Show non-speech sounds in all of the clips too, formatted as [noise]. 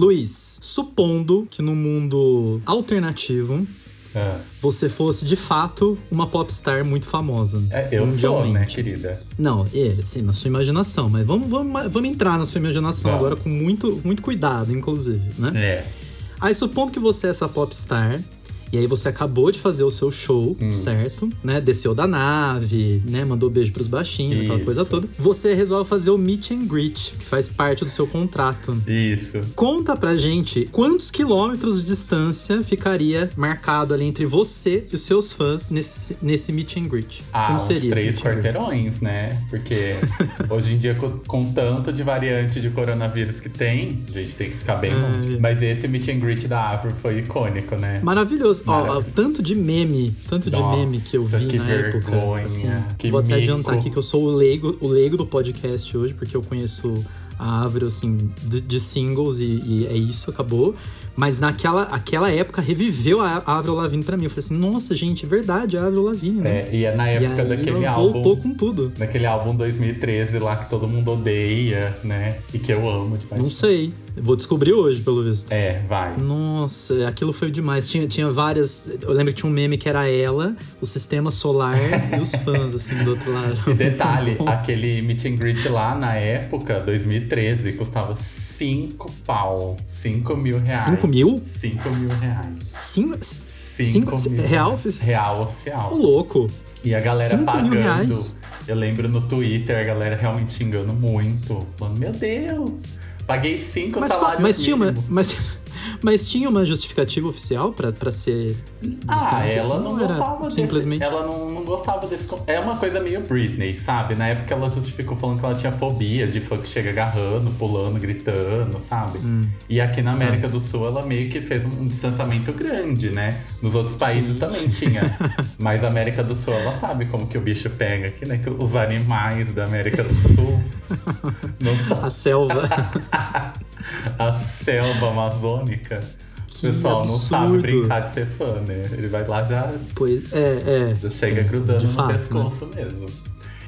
Luiz, supondo que no mundo alternativo Ah, você fosse de fato uma popstar muito famosa. é, eu sou, né, querida? Não, é, sim, na sua imaginação, mas vamos, vamos, vamos entrar na sua imaginação Vamos. agora com muito, muito cuidado, inclusive, né? É. Aí supondo que você é essa popstar, e aí você acabou de fazer o seu show, Hum. certo? Né? Desceu da nave, né? Mandou beijo pros baixinhos, aquela Isso. coisa toda. Você resolve fazer o meet and greet, que faz parte do seu contrato. Isso. Conta pra gente quantos quilômetros de distância ficaria marcado ali entre você e os seus fãs nesse, nesse meet and greet. Ah, Como seria três quarteirões, né? Porque [laughs] hoje em dia, com, com tanto de variante de coronavírus que tem, a gente tem que ficar bem longe. Mas esse meet and greet da Avro foi icônico, né? Maravilhoso. Ó, ó, tanto de meme, tanto de Nossa, meme que eu vi que na época. vergonha, assim, que vou até mico. adiantar aqui que eu sou o leigo, o leigo do podcast hoje, porque eu conheço a Avril, assim, de, de singles e, e é isso, acabou. Mas naquela aquela época reviveu a Avril Lavigne pra mim. Eu falei assim, nossa, gente, é verdade, a Avril Lavigne, né? É, e é na época daquele álbum. voltou com tudo. Daquele álbum 2013 lá que todo mundo odeia, né? E que eu amo de paixão. Não sei. Vou descobrir hoje, pelo visto. É, vai. Nossa, aquilo foi demais. Tinha, tinha várias. Eu lembro que tinha um meme que era ela, o sistema solar e os [laughs] fãs, assim, do outro lado. E detalhe, aquele meet and greet lá na época, 2013, custava 5 pau. 5 mil reais. 5 mil? 5 mil reais. Cinco, 5 cinco, mil real? Real Ô, oficial. louco. E a galera Cinco pagando. mil reais? Eu lembro no Twitter a galera realmente xingando muito. Falando, meu Deus, paguei 5 Mas, salários mas tinha uma. Mas, mas tinha uma justificativa oficial pra, pra ser. Ah, ela não era gostava desse, Simplesmente. Ela não, não gostava desse. É uma coisa meio Britney, sabe? Na época ela justificou falando que ela tinha fobia de fã que chega agarrando, pulando, gritando, sabe? Hum. E aqui na América do Sul ela meio que fez um, distanciamento grande, né? Nos outros países Sim. também tinha. [laughs] Mas a América do Sul ela sabe como que o bicho pega aqui, né? Que os animais da América do Sul [laughs] não são A selva. [laughs] [laughs] a selva amazônica. Que o pessoal não sabe absurdo. brincar de ser fã, né? Ele vai lá já pois, é, é. já chega É, grudando de no fato, né? pescoço mesmo.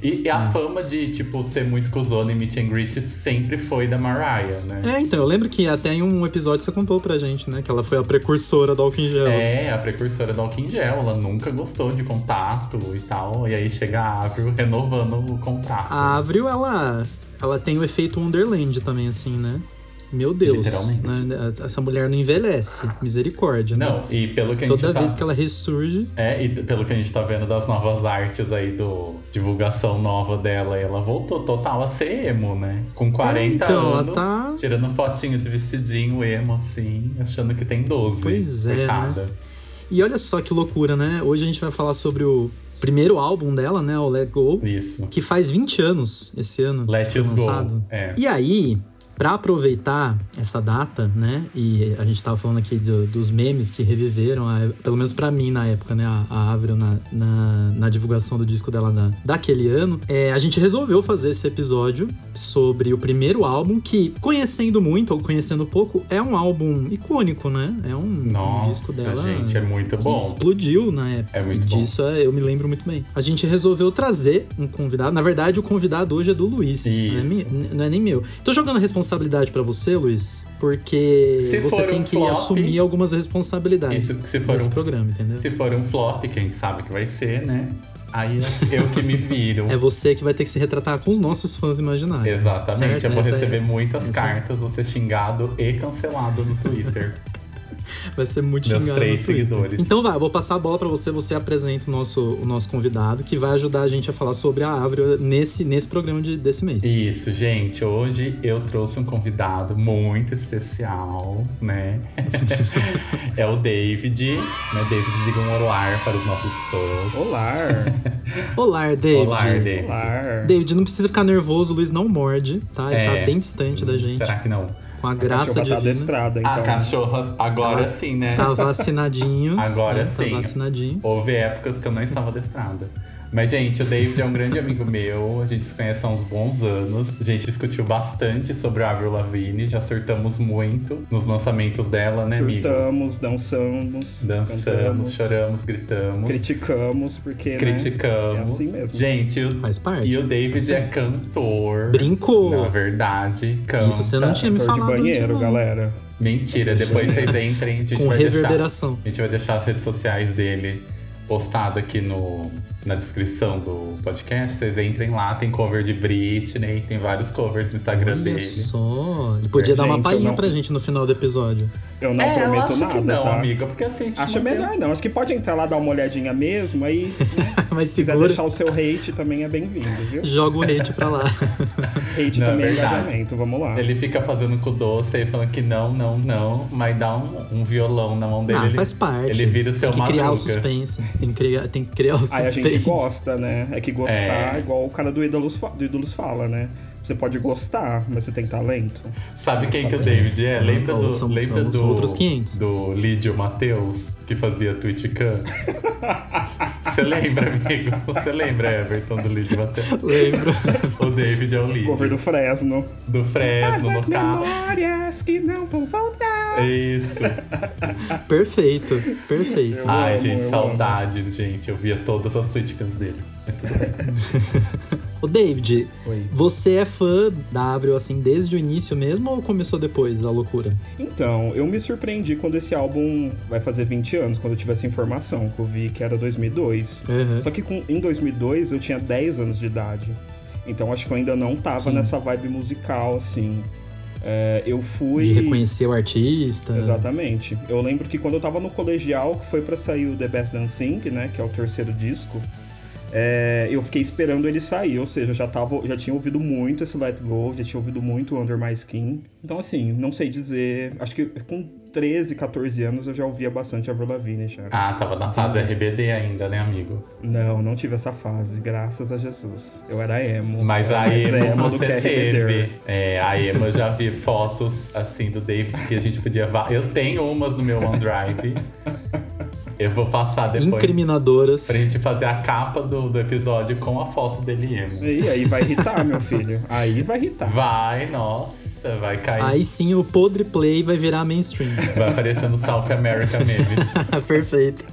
E, e a fama de, tipo, ser muito cuzona e meet and greet sempre foi da Mariah, né? É, então, eu lembro que até em um episódio você contou pra gente, né? Que ela foi a precursora do álcool em gel. É, a precursora do álcool em gel. Ela nunca gostou de contato e tal. E aí chega a Avril renovando o contrato. A Avril, ela, ela tem o efeito Wonderland também, assim, né? Meu Deus. Literalmente. né? Essa mulher não envelhece. Misericórdia, né? Não, e pelo que a gente Toda tá... vez que ela ressurge. É, e pelo que a gente tá vendo das novas artes aí, do divulgação nova dela, ela voltou total a ser emo, né? Com 40 então, ela anos, tá- tirando fotinho de vestidinho emo, assim, achando que tem 12. Pois é, coitada. E olha só que loucura, né? Hoje a gente vai falar sobre o primeiro álbum dela, né? O Let Go. Isso. Que faz 20 anos esse ano. Let Us Go. É. E aí, pra aproveitar essa data, né? E a gente tava falando aqui do- dos memes que reviveram, a- pelo menos pra mim na época, né? A, a Avril na, na, na divulgação do disco dela da, daquele ano. É, a gente resolveu fazer esse episódio sobre o primeiro álbum, que, conhecendo muito ou conhecendo pouco, é um álbum icônico, né? É um, um Nossa, disco dela. gente, é muito bom. explodiu na época. É muito E bom. disso é, eu me lembro muito bem. A gente resolveu trazer um convidado. Na verdade, o convidado hoje é do Luiz. Não é, Isso. mi- não é nem meu. Tô jogando a responsabilidade pra você, Luiz, porque Se você tem um que flop, assumir algumas responsabilidades Isso se for nesse um programa, entendeu? Se for um flop, quem sabe que vai ser, né? Aí é eu que me viro. [laughs] É você que vai ter que se retratar com os nossos fãs imaginários. Exatamente, certo? eu vou Essa é- receber muitas essa é- cartas, ser xingado e cancelado no Twitter. [laughs] [laughs] Vai ser muito Meus xingado três seguidores. Então vai, eu vou passar a bola pra você, você apresenta o nosso, o nosso convidado, que vai ajudar a gente a falar sobre a Avril nesse, nesse programa de- desse mês. Isso, gente, hoje eu trouxe um convidado muito especial, né? [laughs] é o David, né? David, diga um olá para os nossos fãs. Olá! [laughs] Olá, David. Olá, David. Olá! David, não precisa ficar nervoso, o Luiz não morde, tá? Ele É. tá bem distante da gente, Será que não? Com a A graça cachorra tá divina. adestrada, então. A cachorra, agora Tá- sim, né? Tá vacinadinho. Agora né? sim. Tá vacinadinho. Houve épocas que eu não estava adestrada. Mas, gente, o David é um grande amigo meu. A gente se conhece há uns bons anos. A gente discutiu bastante sobre a Avril Lavigne. Já surtamos muito nos lançamentos dela, né, amigo? Surtamos, dançamos, Dançamos, cantamos, choramos, gritamos. criticamos, porque, né, Criticamos. é assim mesmo. Gente, o- Faz parte. e o David é cantor. Brincou. Na verdade, canta. Isso você não tinha me Cantor de falado antes, banheiro, não. galera. Mentira, depois vocês entrem, a gente Com vai reverberação. deixar. A gente vai deixar as redes sociais dele postado aqui no, na descrição do podcast. Vocês entrem lá, tem cover de Britney, tem vários covers no Instagram Olha dele. só. Ele podia dar uma Gente, palhinha não- pra gente no final do episódio. Eu não é, eu prometo acho nada, que não, tá? amiga, porque assim, Acho tem- melhor não. Acho que pode entrar lá, dar uma olhadinha mesmo, aí [laughs] Mas se quiser deixar o seu hate também é bem-vindo, viu? joga o hate pra lá. [laughs] Hate Não, é também é verdade. engajamento, vamos lá. Ele fica fazendo com o doce aí falando que não, não, não, mas dá um, um violão na mão dele. ah, ele, faz parte. Ele vira o seu Tem que criar o suspense. Tem que criar, tem que criar o Aí suspense. a gente gosta, né? É que gostar, É. igual o cara do Ídolos, do Ídolos fala, né? Você pode gostar, mas você tem talento. Sabe quem que o David é? Lembra do, são- lembra do, outros 500. do Lídio Matheus, que fazia Twitchcam? [laughs] Você lembra, amigo? Você lembra, Everton, do Lídio Matheus? Lembro. O David é o Lídio. Cover do Fresno. do Fresno no carro. memórias que não vão voltar. Isso. Perfeito, perfeito. Eu Ai, amo, gente, saudades, gente. Eu via todas as Twitchcams dele. Ô, David, Oi. você é fã da Avril assim desde o início mesmo ou começou depois a loucura? Então, eu me surpreendi quando esse álbum vai fazer 20 anos, quando eu tive essa informação, que eu vi que era 2002. Uhum. Só que com- em 2002 eu tinha 10 anos de idade. Então acho que eu ainda não tava Sim. nessa vibe musical, assim. É, eu fui. De reconhecer o artista. Exatamente. Eu lembro que quando eu tava no colegial, que foi pra sair o The Best Damn Thing, né? Que é o terceiro disco. É, eu fiquei esperando ele sair, ou seja, eu já, tava, já tinha ouvido muito esse Let Go, já tinha ouvido muito Under My Skin. Então, assim, não sei dizer. Acho que com 13, 14 anos eu já ouvia bastante Avril Lavigne já. Ah, tava na fase RBD ainda, né, amigo? Não, não tive essa fase, graças a Jesus. Eu era emo. Mas Era a emo do você teve. É, a emo eu já vi fotos assim do David que a gente podia. Eu tenho umas no meu OneDrive. [laughs] Eu vou passar depois Incriminadoras. pra gente fazer a capa do, do episódio com a foto dele emo. E aí vai irritar, meu filho. Aí vai irritar. Vai, nossa, vai cair. Aí sim o Podre Play vai virar mainstream. [laughs] Vai aparecer no South America Meme. [laughs] Perfeito.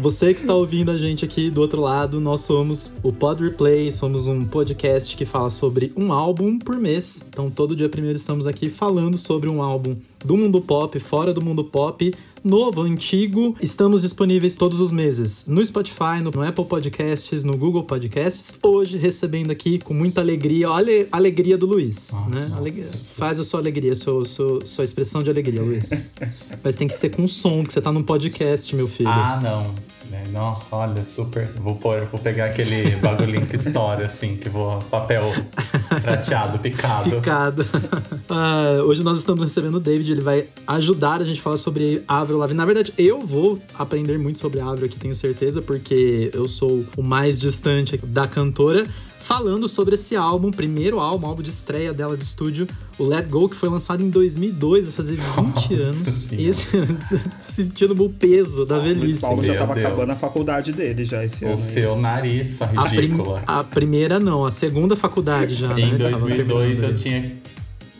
Você que está ouvindo a gente aqui do outro lado, nós somos o Pod Replay, somos um podcast que fala sobre um álbum por mês. Então, todo dia primeiro estamos aqui falando sobre um álbum do mundo pop, fora do mundo pop, novo, antigo. Estamos disponíveis todos os meses no Spotify, no, Apple Podcasts, no Google Podcasts. Hoje, recebendo aqui com muita alegria, olha a alegria do Luiz, Ah, né? Alegria- Faz a sua alegria, sua, sua, sua expressão de alegria, Luiz. [laughs] Mas tem que ser com som, porque você tá num podcast, meu filho. Ah, não. É, Nossa, olha, super. Vou, pôr, vou pegar aquele bagulhinho que estoura, assim, que vou. papel [laughs] prateado, picado. Picado. [laughs] Ah, hoje nós estamos recebendo o David, ele vai ajudar a gente a falar sobre Avril Lavigne. Na verdade, eu vou aprender muito sobre a Avril aqui, tenho certeza, porque eu sou o mais distante da cantora. Falando sobre esse álbum, primeiro álbum, álbum de estreia dela de estúdio, o Let Go, que foi lançado em 2002, vai fazer 20 Nossa anos. Senhora. Esse [laughs] sentindo o peso da O Luiz velhice. Paulo já tava Deus. acabando a faculdade dele já esse O ano. aí. seu nariz, sua A, prim- ridícula. a primeira não, a segunda faculdade já, né? Em Tava 2002 terminando eu tinha.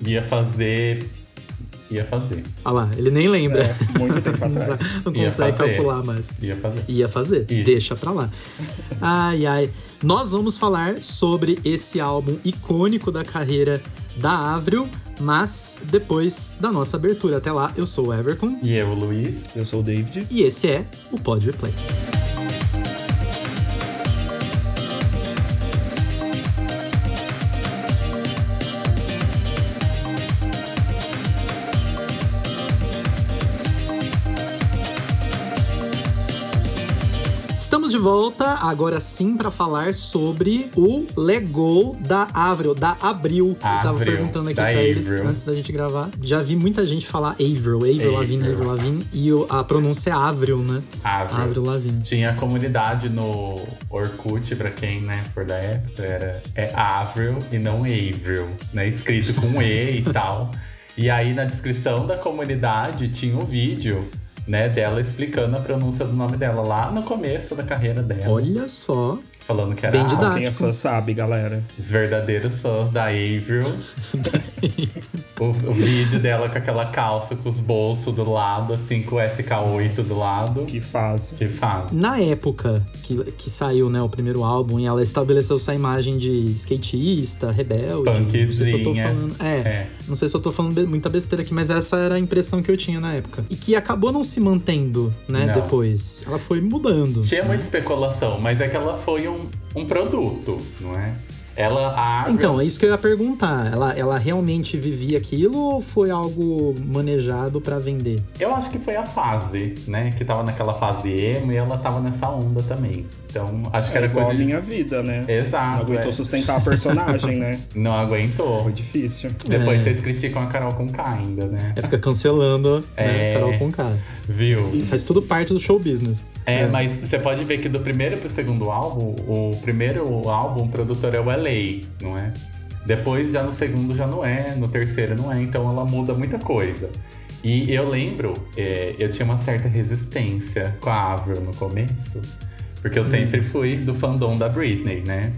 ia fazer. ia fazer. Olha lá, ele nem lembra. É, muito tempo [laughs] atrás. Não Ia consegue calcular mais. ia fazer. Ia fazer, Isso. deixa pra lá. Ai, ai. Nós vamos falar sobre esse álbum icônico da carreira da Avril, mas depois da nossa abertura. Até lá, eu sou o Everton E eu, Luiz. Eu sou o David. e esse é o Pod Replay. De volta, agora sim, para falar sobre o Lego da Avril, da Abril. Eu tava Avril, perguntando aqui pra eles Avril. antes da gente gravar. Já vi muita gente falar Avril, Avril Avril. Lavigne, Avril Lavigne, e o- a pronúncia é Avril, né? Avril. Avril Lavigne. Tinha comunidade no Orkut, pra quem, né, for da época, era é Avril e não Avril, né? Escrito com E e [laughs] tal. E aí na descrição da comunidade tinha um vídeo, né, dela explicando a pronúncia do nome dela lá no começo da carreira dela. Olha só. Falando que era Bem didático. Quem é fã sabe, galera. os verdadeiros fãs da Avril [laughs] [laughs] O, o vídeo dela com aquela calça com os bolsos do lado, assim, com o SK8 do lado. Que fase. Que faz. Na época que, que saiu, né, o primeiro álbum, e ela estabeleceu essa imagem de skatista, rebelde. Não sei se eu tô Punkzinha. falando. É, É. não sei se eu tô falando be- muita besteira aqui, mas essa era a impressão que eu tinha na época. E que acabou não se mantendo, né, Não. depois. Ela foi mudando. Tinha muita especulação, mas é que ela foi um, um produto, não é? Ela, a Avril, Então, é isso que eu ia perguntar. Ela, ela realmente vivia aquilo ou foi algo manejado pra vender? eu acho que foi a fase, né? Que tava naquela fase emo e ela tava nessa onda também. Então, acho que É era igual coisa a de... minha vida, né? Exato, Não aguentou é. sustentar a personagem, né? [laughs] Não aguentou. Foi difícil. Depois É. vocês criticam a Carol com K ainda, né? É fica cancelando né, É. Carol com K. Viu? Faz tudo parte do show business. É, mas você pode ver que do primeiro pro segundo álbum, o primeiro álbum, o produtor é o LA, não é? Depois, já no segundo, já não é, no terceiro não é, então ela muda muita coisa. E eu lembro, é, eu tinha uma certa resistência com a Avril no começo, porque eu sempre fui do fandom da Britney, né?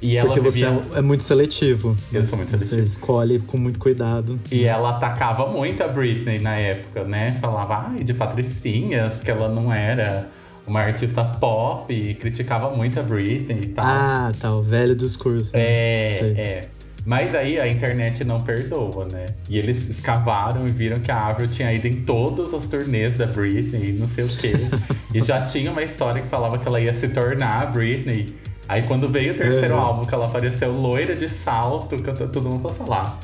E ela Porque você vivia... é, é muito seletivo. Eu sou muito Você seletivo. escolhe com muito cuidado. E ela atacava muito a Britney na época, né? Falava, ai, de patricinhas, que ela não era uma artista pop, e criticava muito a Britney e tal. Ah, tá. O velho discurso. né? é, é. Mas aí a internet não perdoa, né? E eles escavaram e viram que a Avril tinha ido em todas as turnês da Britney, não sei o quê. [laughs] e já tinha uma história que falava que ela ia se tornar a Britney. Aí quando veio o terceiro É. álbum, que ela apareceu loira de salto, cantando todo mundo falou lá.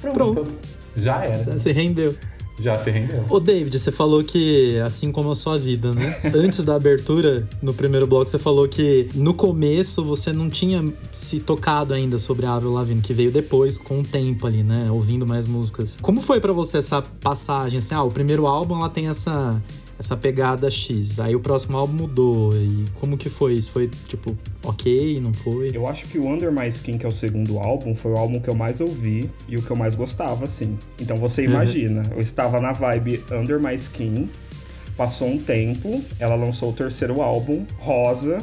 Pronto. Pronto. Já era. Já se rendeu. Já se rendeu. Ô, David, você falou que, assim como a sua vida, né? [laughs] Antes da abertura, no primeiro bloco, você falou que no começo você não tinha se tocado ainda sobre a Avril Lavigne, que veio depois, com o tempo ali, né? Ouvindo mais músicas. Como foi pra você essa passagem? Assim, ah, o primeiro álbum, ela tem essa... Essa pegada X. Aí o próximo álbum mudou. E como que foi isso? Foi tipo, ok, não foi? Eu acho que o Under My Skin, que é o segundo álbum, foi o álbum que eu mais ouvi e o que eu mais gostava, assim. Então você Uhum. imagina, eu estava na vibe Under My Skin, passou um tempo, ela lançou o terceiro álbum, Rosa,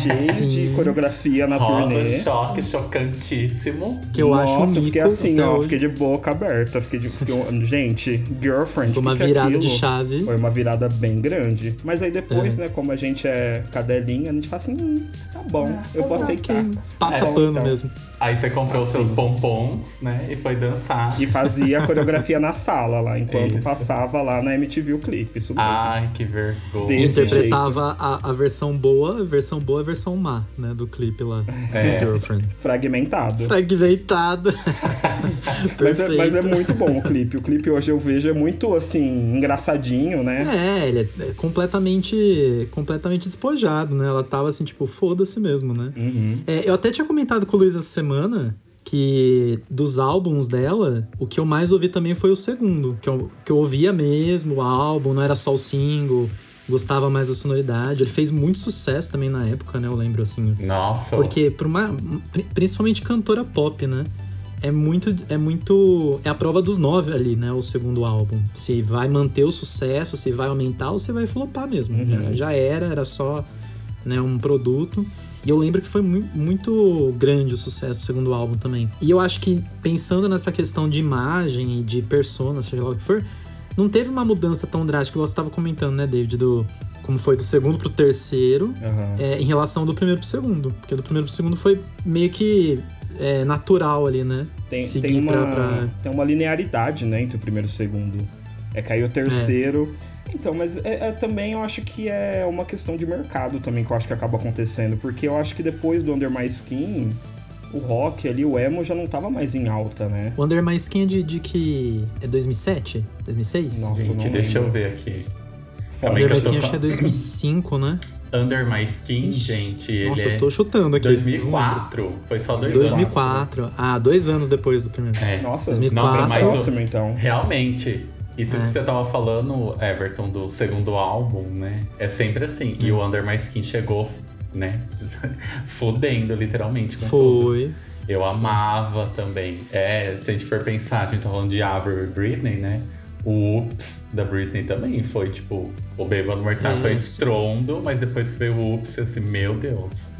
cheio Sim. de coreografia na Rosa, turnê. choque, chocantíssimo. Que eu acho um Nossa, eu mico fiquei assim, ó, hoje. fiquei de boca aberta, fiquei de... Fiquei, gente, girlfriend, Foi uma que que é virada de aquilo? chave. Foi uma virada bem grande. Mas aí depois, É. né, como a gente é cadelinha, a gente fala assim, hum, tá bom, eu vou aceitar. Passa É, pano então. mesmo. Aí você comprou Assim. seus pompons, né? E foi dançar. E fazia a [laughs] coreografia na sala lá, enquanto Isso. passava lá na MTV o clipe, isso mesmo. Ai, que vergonha. Desse Interpretava a, a versão boa, a versão boa, a versão má, né? Do clipe lá. É. Girlfriend. Fragmentado. Fragmentado. [laughs] Mas é, mas é muito bom o clipe. O clipe hoje eu vejo é muito, assim, engraçadinho, né? É, ele é completamente, completamente despojado, né? Ela tava assim, tipo, foda-se mesmo, né? Uhum. É, eu até tinha comentado com o Luiz essa semana que dos álbuns dela, o que eu mais ouvi também foi o segundo. Que eu, que eu ouvia mesmo o álbum, não era só o single. Gostava mais da sonoridade. Ele fez muito sucesso também na época, né? Eu lembro, assim. Nossa. Porque uma. pri- Principalmente cantora pop, né? É muito. É muito. É a prova dos nove ali, né? O segundo álbum. Se vai manter o sucesso, se vai aumentar ou se vai flopar mesmo. Uhum. Já, já era, era só né, um produto. E eu lembro que foi mu- muito grande o sucesso do segundo álbum também. E eu acho que, pensando nessa questão de imagem e de persona, seja lá o que for, não teve uma mudança tão drástica, igual você estava comentando, né, David? Do, como foi do segundo pro terceiro Aham. é, em relação do primeiro pro segundo. Porque do primeiro pro segundo foi meio que é, natural ali, né? Tem, Seguir tem, uma, pra- pra- tem uma linearidade, né, entre o primeiro e o segundo. É cair o terceiro. Então, mas é, é também eu acho que é uma questão de mercado também que eu acho que acaba acontecendo. Porque eu acho que depois do Under My Skin, o rock ali, o emo já não tava mais em alta, né? O Under My Skin é de, de que. É 2007? 2006? Nossa, Gente, não deixa eu ver aqui. O Calma Under My Skin acho que é só- 2005, né? Under My Skin, gente, ele Nossa, é eu tô chutando aqui. não lembro. 2004. Foi só dois anos. 2004. Ah, dois anos depois do primeiro. É. Nossa, 2004. nossa, mas o- próximo então. Realmente, isso É. que você tava falando, Everton, do segundo álbum, né? É sempre assim. E o Under My Skin chegou, né? [laughs] Fudendo, literalmente, com tudo. Foi. Eu amava também. É, se a gente for pensar, a gente tá falando de Avril e Britney, né? O Oops da Britney também foi, tipo, o Baby One More Time foi estrondo, mas depois que veio o Oops, assim, meu Deus.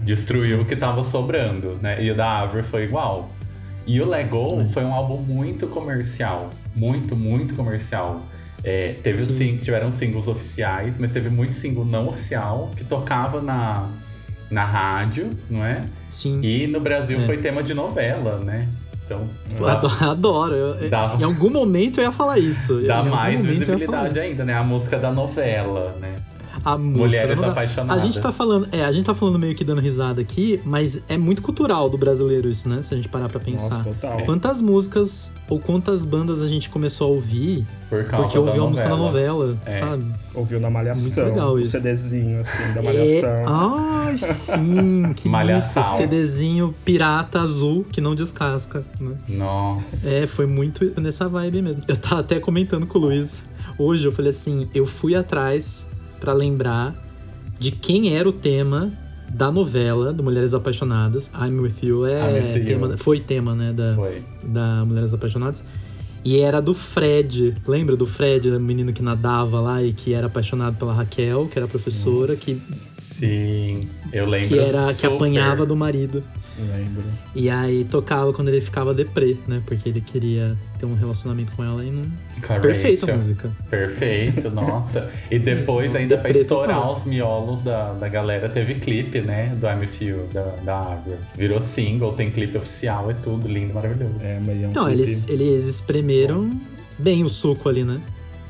Destruiu o que tava sobrando, né? E o da Avril foi igual. E o Let Go foi um álbum muito comercial. Muito, muito comercial. É, teve Sim. tiveram singles oficiais, mas teve muito single não oficial que tocava na, na rádio, não é? Sim. E no Brasil É. foi tema de novela, né? Então Eu dá, adoro. adoro. Eu- Dava- Em algum momento eu ia falar isso. dá mais visibilidade ainda, né? A música da novela, né? A música. Mulheres apaixonadas. A gente tá falando, é, a gente tá falando meio que dando risada aqui, mas é muito cultural do brasileiro isso, né? Se a gente parar pra pensar. Nossa, total. Quantas músicas ou quantas bandas a gente começou a ouvir Por causa porque ouviu a música na novela, É. sabe? Ouviu na Malhação. Muito legal o isso. CDzinho, assim, da É, Malhação. ai, [laughs] sim, que Malhação. mico, CDzinho pirata azul que não descasca, né? Nossa. É, foi muito nessa vibe mesmo. Eu tava até comentando com o Luiz hoje, eu falei assim, eu fui atrás pra lembrar de quem era o tema da novela do Mulheres Apaixonadas. I'm With You é You. tema, foi tema, né, da, Foi. da Mulheres Apaixonadas. E era do Fred. Lembra do Fred, o menino que nadava lá e que era apaixonado pela Raquel, que era professora, que, Sim, eu lembro. que era que apanhava do marido. Lembro. E aí tocava quando ele ficava deprê, né? Porque ele queria ter um relacionamento com ela e não. A Perfeita a música. Perfeito, nossa. E [laughs] depois, ainda pra estourar total. os miolos da, da galera, teve clipe, né? Do I'm You, da, da. Virou single, tem clipe oficial, é tudo lindo, maravilhoso. É, mas é um Então, clipe- eles, eles espremeram bem o suco ali, né?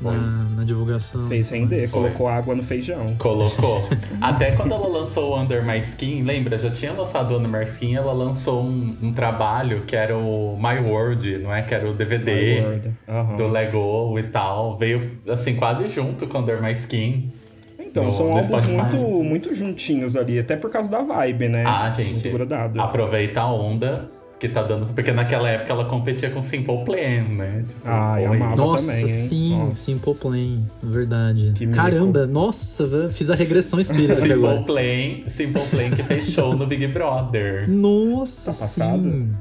Foi. Na, na divulgação. Fez render, Foi. colocou água no feijão. Colocou. [laughs] Até quando ela lançou o Under My Skin, lembra? Já tinha lançado o Under My Skin, ela lançou um, um trabalho que era o My World, não é? Que era o DVD. Aham. do Lego e tal. Veio, assim, quase junto com o Under My Skin. Então, no- são álbuns muito, muito juntinhos ali, até por causa da vibe, né? Ah, gente. Muito grudado. Aproveita a onda que tá dando. Porque naquela época ela competia com Simple Plan, né? Tipo, Ai, oi. amava. Nossa, também, sim, Nossa. Simple Plan, verdade. Que mico. Caramba, nossa, velho, fiz a regressão espírita Simple agora. Plan, Simple Plan que fez show no Big Brother. Nossa, Tá passado? sim.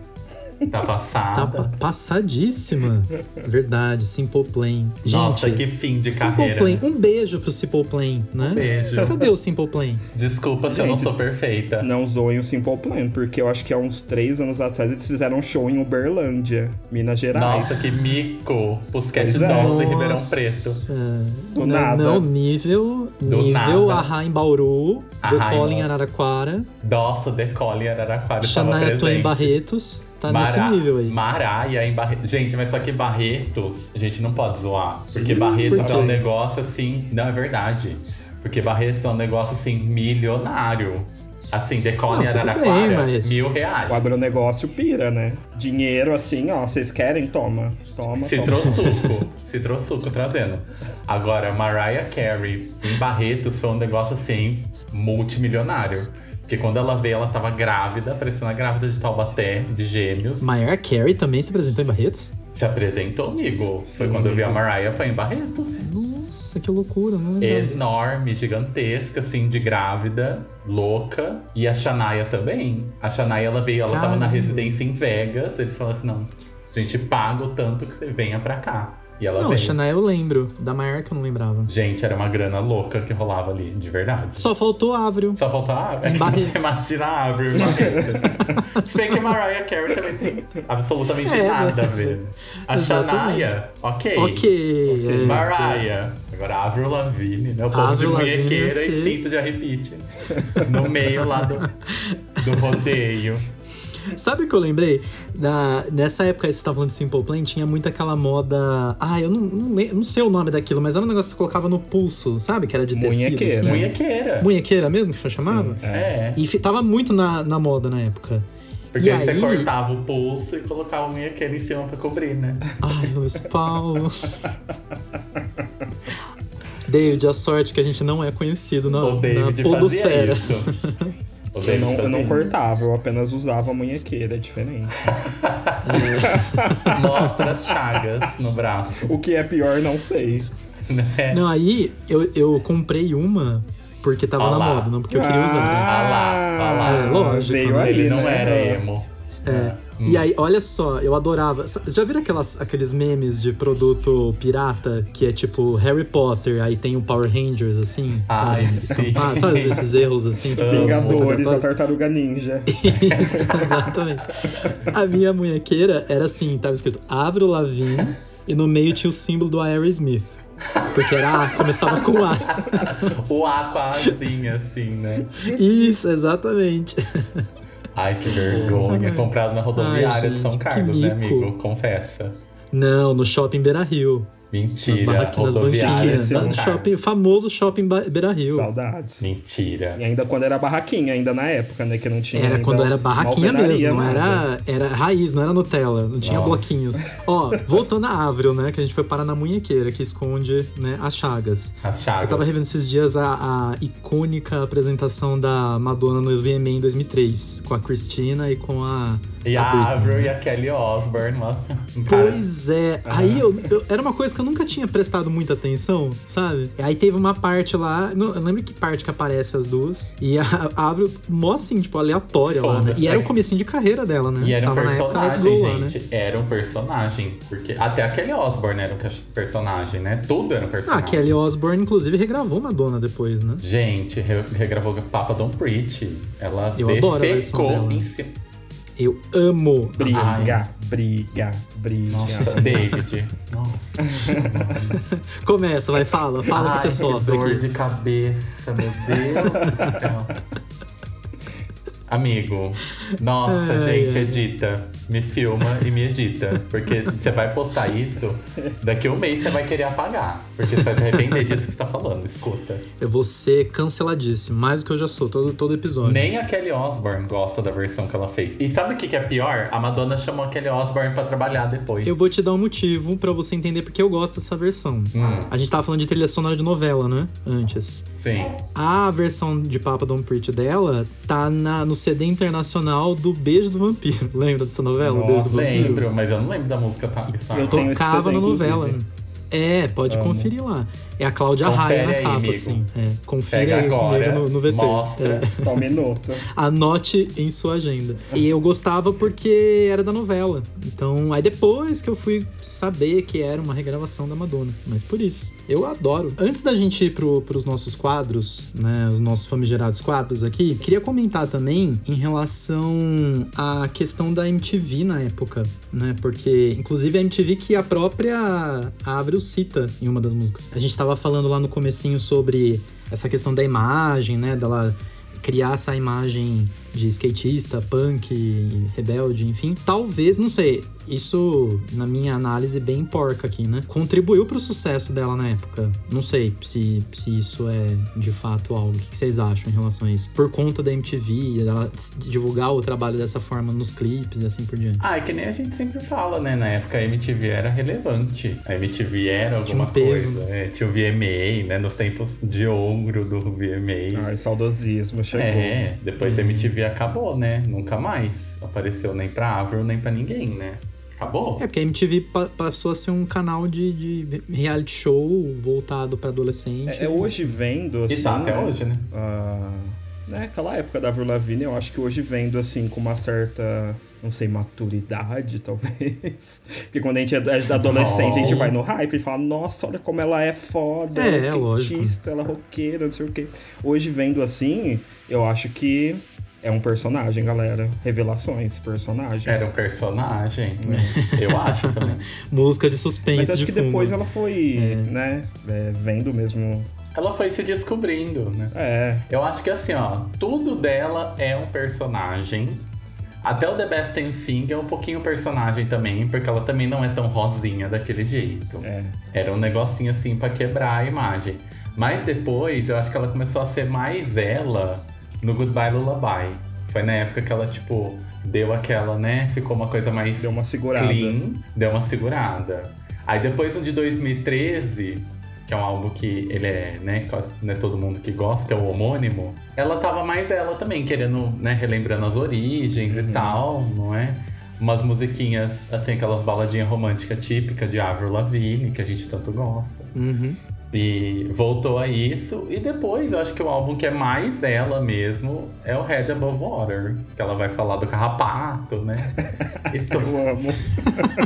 Tá Tá passada. pa- passadíssima. Verdade, Simple Plan. Gente, Nossa, que fim de Simple carreira. Plan. né? Um beijo pro Simple Plan, né? Um beijo. Cadê o Simple Plan? Desculpa se eu não Gente, sou perfeita. Não zoem o Simple Plan, porque eu acho que há uns três anos atrás eles fizeram um show em Uberlândia, Minas Gerais. Nossa, que mico. Pusquete Pois é. Dolls e Ribeirão Nossa. Preto. Do não, nada. Não, nível. Do nível nada. Arra em Bauru, Decola em em. Araraquara, Nossa, Decolle em Araraquara estava Shania Twain presente. em Barretos. Tá Mara- nesse nível aí. Maraia em Barretos. Gente, mas só que Barretos, a gente não pode zoar. Porque Ih, Barretos por é um negócio assim. Não é verdade. Porque Barretos é um negócio assim, milionário. Assim, decola Não, Araraquara, bem, mas- mil reais. O agronegócio pira, né? Dinheiro assim, ó, vocês querem? Toma. Toma, toma. Citrosuco. Citrosuco [laughs] trazendo. Agora, Mariah Carey em Barretos foi um negócio assim, multimilionário. Porque quando ela veio, ela tava grávida, parecendo a grávida de Taubaté, de gêmeos. Mariah Carey também se apresentou em Barretos? Se apresentou, amigo. Foi Sim. quando eu vi a Mariah, foi em Barretos. Nossa, que loucura, não disso. Enorme, gigantesca, assim, de grávida, louca. E a Shania também. A Shania, ela veio, ela tava na Caramba. residência em Vegas. Eles falaram assim, não, a gente paga o tanto que você venha pra cá. E ela Não, veio. Chanel eu lembro. Da Mariah que eu não lembrava. Gente, era uma grana louca que rolava ali, de verdade. Só faltou Ávrio. Só faltou Barretos. [laughs] Imagina Barretos. Se bem que Mariah Carey também tem absolutamente É, né? nada a ver. A. Shania, ok. Ok. é. Mariah. Agora a Avril Lavigne, né? O povo Avril de munhequeira e cinto de arrepite. No meio lá do, do rodeio. [laughs] Sabe o que eu lembrei? Da, nessa época que você tava falando de Simple Plan, tinha muito aquela moda. Ah, eu não, não, não sei o nome daquilo, mas era um negócio que você colocava no pulso, sabe? Que era de tecido. Munhequeira. Assim. Munhequeira. Munhequeira mesmo que foi chamado? Sim, é. É. E tava muito na, na moda na época. Porque E aí você aí- cortava o pulso e colocava a munhequeira em cima pra cobrir, né? Ai, Luiz Paulo. David, a sorte que a gente não é conhecido na, o na David fazia podosfera. isso. [laughs] Eu não, eu não cortava, eu apenas usava a munhequeira, é diferente. [laughs] Mostra as chagas no braço. O que é pior, não sei. Né? Não, aí eu, eu comprei uma porque tava Ó na moda, não porque eu queria usar. né? Ah lá, ah lá. É, lógico, Veio né? aí, Ele não né? era emo. É. E aí, olha só, eu adorava. Já viram aquelas, aqueles memes de produto pirata que é tipo Harry Potter, aí tem o Power Rangers, assim? Ai, sabe? sim. Estampado, sabe esses [laughs] erros assim? tipo, Vingadores, a? Tartaruga Ninja. [laughs] Isso, exatamente. A minha munhequeira era assim, tava escrito Avril Lavigne e no meio tinha o símbolo do Aerosmith. Porque era A, começava com A. [laughs] O A com a Azinha, assim, né? Isso, exatamente. Ai, que vergonha. Comprado na rodoviária Ai, de São gente, Carlos, né, amigo? Confessa. Não, no shopping Beira Rio. Nas Mentira. barraquinhas, de São No Carlos. shopping, famoso shopping Beira Rio. Saudades. Mentira. E ainda quando era barraquinha, ainda na época, né? Que não tinha. Era quando era barraquinha mesmo, não nada. era, era raiz, não era Nutella, não tinha Nossa. bloquinhos. Ó, voltando a Avril, né, que a gente foi parar na munhequeira, que esconde, né, as chagas. As Eu chagas. tava revendo esses dias a, a icônica apresentação da Madonna no VMA em 2003, com a Christina e com a. E a a. Avril e a Kelly Osbourne, nossa. cara- Pois é. Aí eu, eu- era uma coisa que eu nunca tinha prestado muita atenção, sabe? Aí teve uma parte lá, não, eu lembro que parte que aparece as duas. E a, a Avril, mó assim, tipo, aleatória lá, né? E era o comecinho de carreira dela, né? E era um Tava época personagem, né? gente. Era um personagem. Porque até a Kelly Osbourne era um personagem, né? Tudo era um Ah, personagem. a Kelly Osbourne, inclusive, regravou Madonna depois, né? Gente, re- regravou Papa Don't Preach. Ela Eu defecou em cima. Eu amo. Briga, Ai. briga, briga. Nossa, [laughs] David. Nossa. Começa, vai, fala. Fala que Ai, você sofre dor aqui. de cabeça, meu Deus do céu. [laughs] Amigo, nossa, Ai, gente, ai. edita. Me filma e me edita. Porque [laughs] você vai postar isso, daqui a um mês você vai querer apagar. Porque você vai se arrepender disso que você tá falando, escuta. Eu vou ser canceladíssimo, mais do que eu já sou, todo, todo episódio. Nem a Kelly Osbourne gosta da versão que ela fez. E sabe o que que é pior? A Madonna chamou a Kelly Osbourne pra trabalhar depois. Eu vou te dar um motivo pra você entender porque eu gosto dessa versão. Hum, A gente tava falando de trilha sonora de novela, né? Antes. sim. A versão de Papa Don't Preach dela tá na, no CD internacional do Beijo do Vampiro. [laughs] Lembra dessa novela? o Beijo do Nossa, Vampiro? Lembro, mas eu não lembro da música. Tá, Eu Tocava CD, na novela. inclusive. É, pode Amo. conferir lá. É a Cláudia Confere Raia na aí, capa, amigo. assim. É, confira Pega aí agora, comigo no, no VT. mostra. É. Tome nota. [laughs] Anote em sua agenda. E eu gostava porque era da novela. Então, aí depois que eu fui saber que era uma regravação da Madonna. Mas por isso. Eu adoro. Antes da gente ir pro, pros nossos quadros, né? Os nossos famigerados quadros aqui, queria comentar também em relação à questão da MTV na época, né? Porque, inclusive, a MTV que a própria Avril cita em uma das músicas. A gente tava falando lá no comecinho sobre essa questão da imagem, né? Dela criar essa imagem de skatista, punk, rebelde, enfim. Talvez, não sei, isso, na minha análise bem porca aqui, né? Contribuiu pro sucesso dela na época. Não sei se, se isso é de fato algo. O que vocês acham em relação a isso? Por conta da MTV, ela divulgar o trabalho dessa forma nos clipes e assim por diante. Ah, é que nem a gente sempre fala, né? Na época a MTV era relevante. A MTV era Tinha um alguma peso. coisa. é, tinha o VMA, né? Nos tempos de ouro do VMA. Ai, saudosismo, chegou. é, depois a MTV acabou, né? Nunca mais apareceu nem pra Avril, nem pra ninguém, né? Acabou. É, porque a MTV pa- passou a ser um canal de, de reality show voltado pra adolescente. É, é hoje vendo, assim... E tá até né, hoje, né? ah, né, aquela época da Avril Lavigne, eu acho que hoje vendo, assim, com uma certa... Não sei, maturidade, [laughs] talvez. Porque quando a gente é é adolescente, a gente vai no hype e fala, nossa, olha como ela é foda, É, ela é lógico. skatista, ela é roqueira, não sei o quê. Hoje, vendo assim, eu acho que é um personagem, galera. Revelações, personagem. Era um personagem. [laughs] Eu acho também. Música de suspense Mas acho de que fundo. depois ela foi, É. né, é, vendo mesmo. Ela foi se descobrindo, né? É, Eu acho que assim, ó, tudo dela é um personagem. Até o The Best Thing é um pouquinho personagem também, porque ela também não é tão rosinha daquele jeito. é. Era um negocinho assim pra quebrar a imagem. Mas depois eu acho que ela começou a ser mais ela no Goodbye Lullaby. Foi na época que ela, tipo, deu aquela, né? Ficou uma coisa mais Deu uma segurada. clean, deu uma segurada. Aí depois o de 2013, que é um álbum que ele é, né, quase não é todo mundo que gosta, é o homônimo. Ela tava mais ela também, querendo, né, relembrando as origens Uhum. e tal, não é? Umas musiquinhas, assim, aquelas baladinhas românticas típicas de Avril Lavigne, que a gente tanto gosta. Uhum. E voltou a isso. E depois, eu acho que o álbum que é mais ela mesmo é o Head Above Water. Que ela vai falar do carrapato, né? [laughs] E to... Eu amo.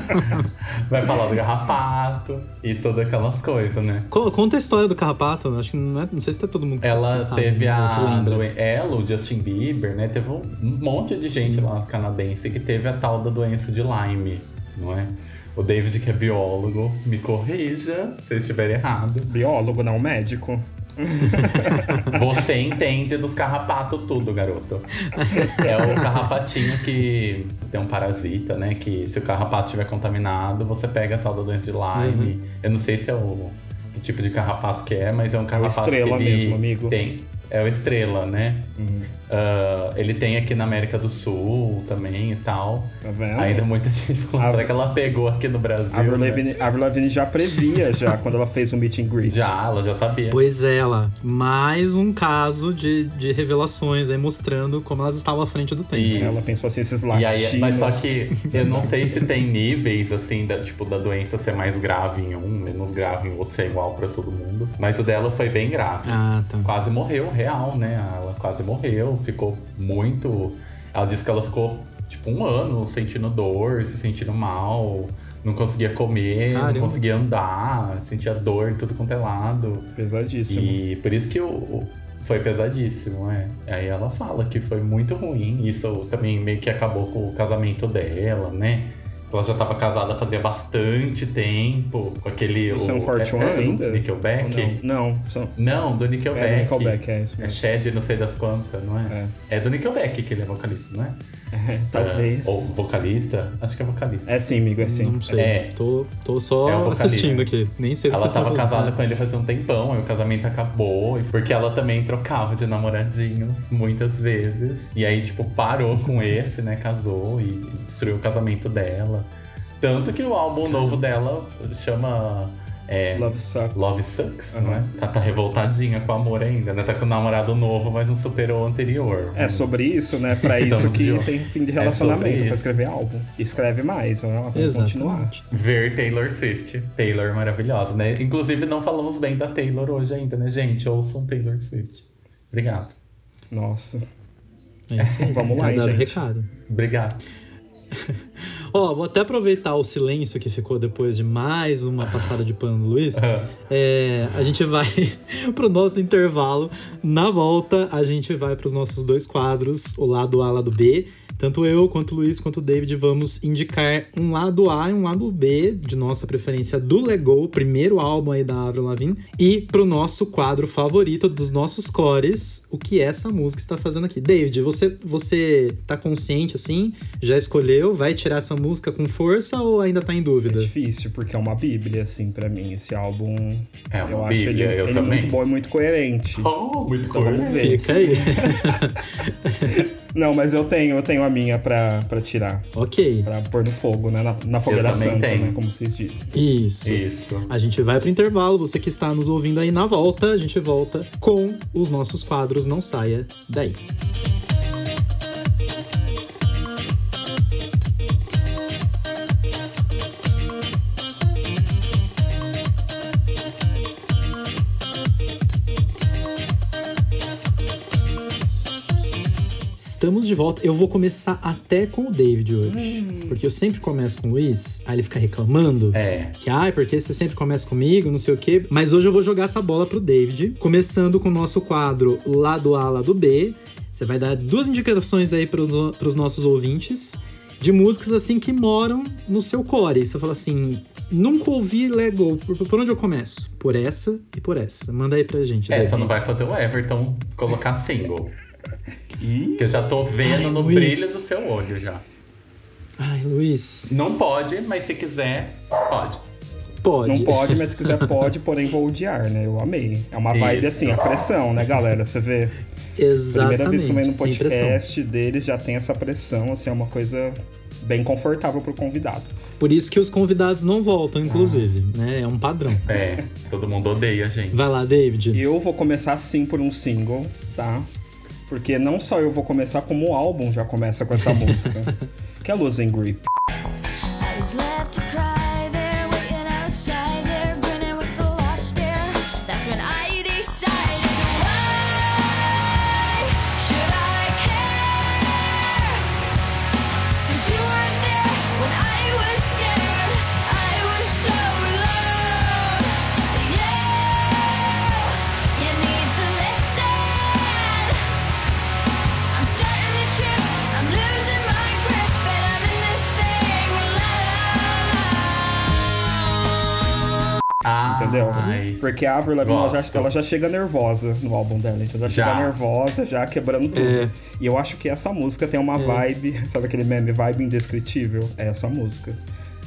[laughs] vai falar do carrapato e todas aquelas coisas, né? Co- Conta a história do Carrapato, acho que não, é, não sei se tá todo mundo Ela que sabe, teve né, que a. Ela, o Justin Bieber, né? Teve um monte de gente Sim. lá canadense que teve a tal da doença de Lyme, não é? O David, que é biólogo, me corrija se eu estiver errado. Biólogo, não médico. [laughs] Você entende dos carrapatos tudo, garoto. É o carrapatinho que tem um parasita, né? Que se o carrapato estiver contaminado, você pega a tal da doença de Lyme. Uhum. Eu não sei se é o que tipo de carrapato que é, mas é um É o carrapato estrela que ele mesmo, amigo. tem. É o estrela, né? Uhum. Ah, ele tem aqui na América do Sul também e tal. Tá vendo? Ainda muita [laughs] gente falando, A- será que ela pegou aqui no Brasil? A Avril né? Lavigne, Avril Lavigne já previa, já, [laughs] quando ela fez o meet and greet. Já, ela já sabia. Pois é, ela. Mais um caso de, de revelações aí mostrando como elas estavam à frente do tempo. Isso. Ela pensou assim, esses E aí, mas só que eu não sei se tem níveis assim, da, tipo, da doença ser mais grave em um, menos grave em outro, ser igual pra todo mundo. Mas o dela foi bem grave. Ah, tá. Quase morreu, real, né? Ela quase morreu, ficou muito. Ela disse que ela ficou tipo um ano sentindo dor, se sentindo mal, não conseguia comer, Caramba. não conseguia andar, sentia dor em tudo quanto é lado. Pesadíssimo. E por isso que o- foi pesadíssimo, é. Aí ela fala que foi muito ruim. Isso também meio que acabou com o casamento dela, né? Ela já estava casada fazia bastante tempo com aquele. O Sam Fortune é, é do ainda? Nickelback? Não, não. Não, do Nickelback. É do Nickelback, é isso É mesmo. Shed, não sei das quantas, não é? É, do Nickelback que ele é vocalista, não é? É, [laughs] talvez. Ou vocalista? Acho que é vocalista. É sim, amigo, é sim. Não sei. É. Tô, tô só É o vocalista. assistindo aqui. Nem sei do que Ela tava casada com ele fazia um tempão, aí o casamento acabou, e porque ela também trocava de namoradinhos muitas vezes. E aí, tipo, parou com esse, né? Casou e destruiu o casamento dela. Tanto que o álbum novo dela chama. É, Love Sucks. Love Sucks, Uhum. não é? Tá, tá revoltadinha com o amor ainda, né? Tá com um namorado novo, mas não superou o anterior. É sobre isso, né? Pra isso Estamos que de- tem fim de é relacionamento, pra isso. escrever álbum. Escreve mais, vamos continuar. Exatamente. Ver Taylor Swift. Taylor maravilhosa, né? Inclusive, não falamos bem da Taylor hoje ainda, né, gente? Ouçam Taylor Swift. Obrigado. Nossa. É isso aí. [laughs] Vamos lá, Tá gente. recado. Obrigado. [laughs] Ó, vou até aproveitar o silêncio que ficou depois de mais uma passada de pano do Luiz. É, a gente vai [laughs] pro nosso intervalo. Na volta, a gente vai pros nossos dois quadros, o lado A e o lado B. Tanto eu, quanto o Luiz, quanto o David vamos indicar um lado A e um lado B, de nossa preferência do Lego, o primeiro álbum aí da Avril Lavigne. E pro nosso quadro favorito dos nossos cores, o que essa música está fazendo aqui. David, você, você tá consciente assim? Já escolheu? Vai tirar essa música com força ou ainda tá em É dúvida? difícil, porque é uma bíblia, assim, pra mim. Esse álbum, É uma eu acho bíblia, ele, eu ele também. muito bom e muito coerente. Oh, muito Então vamos coerente. ver. Fica aí. [laughs] [laughs] Não, mas eu tenho, eu tenho a minha pra, pra tirar. ok. Pra pôr no fogo, né? Na, na fogueira também santa, tenho. né? Como vocês dizem. Isso. Isso. A gente vai pro intervalo, você que está nos ouvindo aí na volta, a gente volta com os nossos quadros Não Saia Daí. Estamos de volta. Eu vou começar até com o David hoje. Porque eu sempre começo com o Luiz, aí ele fica reclamando. É. Que, ai, porque você sempre começa comigo, não sei o quê. Mas hoje eu vou jogar essa bola pro David. Começando com o nosso quadro lado A, lado B. Você vai dar duas indicações aí pro, pros nossos ouvintes de músicas assim que moram no seu core. Você fala assim. Nunca ouvi Lego. Por, por onde eu começo? Por essa e por essa. Manda aí pra gente. É, David. só não vai fazer o Everton colocar single. Que eu já tô vendo Ai, no Luiz. brilho do seu olho já. Ai, Luiz. Não pode, mas se quiser, pode. Pode. não pode, mas se quiser [laughs] pode, porém vou odiar, né? Eu amei. É uma vibe Isso. assim, a pressão, né, galera? Você vê. Exatamente. Primeira vez que eu venho no podcast deles já tem essa pressão, assim, é uma coisa bem confortável pro convidado. Por isso que os convidados não voltam, inclusive. Né? É um padrão. É, todo mundo odeia a gente. Vai lá, David. Eu vou começar sim por um single, tá? Porque não só eu vou começar, como o álbum já começa com essa [laughs] música. Que é Losing Grip. I was left to cry Ah, entendeu? Ai, Porque a Avril Lavigne, ela já, ela já chega nervosa no álbum dela, então ela Já. chega nervosa, já quebrando tudo. É. E eu acho que essa música tem uma É. vibe, [laughs] sabe aquele meme, vibe indescritível? É essa música.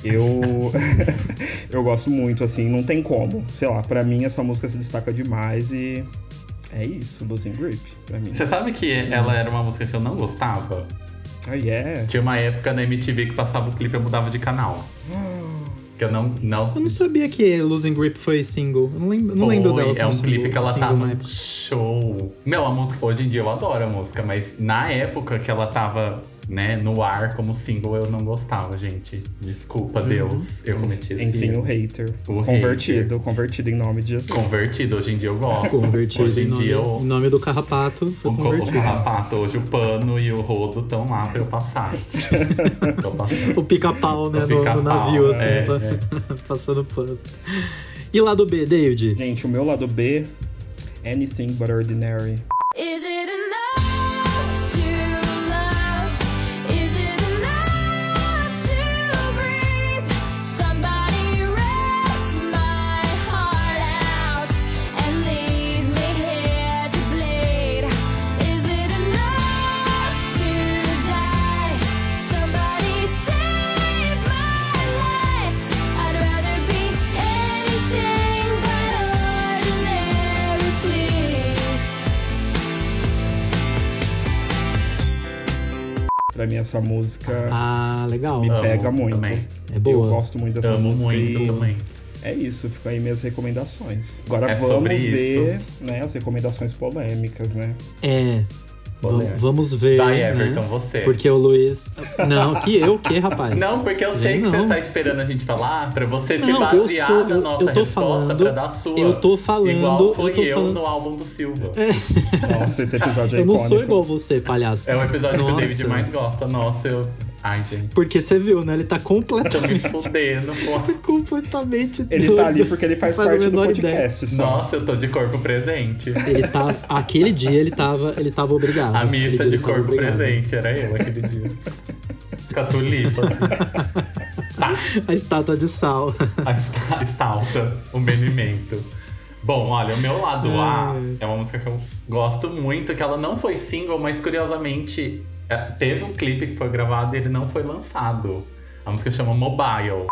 Eu [laughs] eu gosto muito, assim, não tem como. Sei lá, pra mim essa música se destaca demais e é isso, Losing Grip, pra mim. Você sabe que ela era uma música que eu não gostava? Oh, yeah. Tinha uma época na MTV que passava o clipe e eu mudava de canal. [gasps] Que eu não. não Eu não sabia que Losing Grip foi single. Eu não lembro, não lembro Foi, dela É um single, clipe que ela tá época. show. Meu, a música, hoje em dia eu adoro a música, mas na época que ela tava, né, no ar como single, eu não gostava, gente. Desculpa, Uhum. Deus. Eu cometi esse Enfim, erro. o hater. O convertido, convertido em nome de Jesus. Convertido, hoje em dia eu gosto. Convertido hoje em em nome, dia eu. nome do carrapato, foi O, co- o convertido. carrapato, hoje o pano e o rodo estão lá [laughs] pra eu passar. O pica-pau, né, O no, no pica-pau, navio, assim, é, pa- [laughs] é. passando pano. E lá do B, David? Gente, o meu lado B, Anything But Ordinary. Is it Pra mim, essa música Ah, legal. me Amo pega muito. também. É boa. Eu gosto muito dessa Amo música. muito e também. É isso, ficam aí minhas recomendações. Agora É vamos sobre ver isso. né, as recomendações polêmicas, né? É. Polêmica. vamos ver. Vai, né? Everton, você. Porque o Luiz. Não, que eu, que, rapaz? Não, porque eu sei que não. você tá esperando a gente falar pra você se Não, eu basear sou- na eu- nossa eu tô resposta falando- pra dar a sua. eu tô falando- Igual foi eu tô eu falando- no álbum do Silva. Nossa, esse episódio é Eu não icônico. sou igual você, palhaço. É o episódio que o Nossa. David mais gosta. Nossa, eu. Ai, gente. Porque você viu, né? Ele tá Tô me completamente. fudendo, pô. [laughs] completamente. Ele doido. tá ali porque ele faz, Não faz a parte do menor podcast só. Nossa, eu tô de corpo presente. Ele tá. Aquele dia ele tava, ele tava obrigado. A missa de corpo presente, era eu aquele dia. Com a tulipa, assim. A estátua de sal. A esta- estalta, o menimento. Bom, olha, o meu lado A é uma música que eu gosto muito, que ela não foi single, mas curiosamente teve um clipe que foi gravado e ele não foi lançado. A música chama Mobile.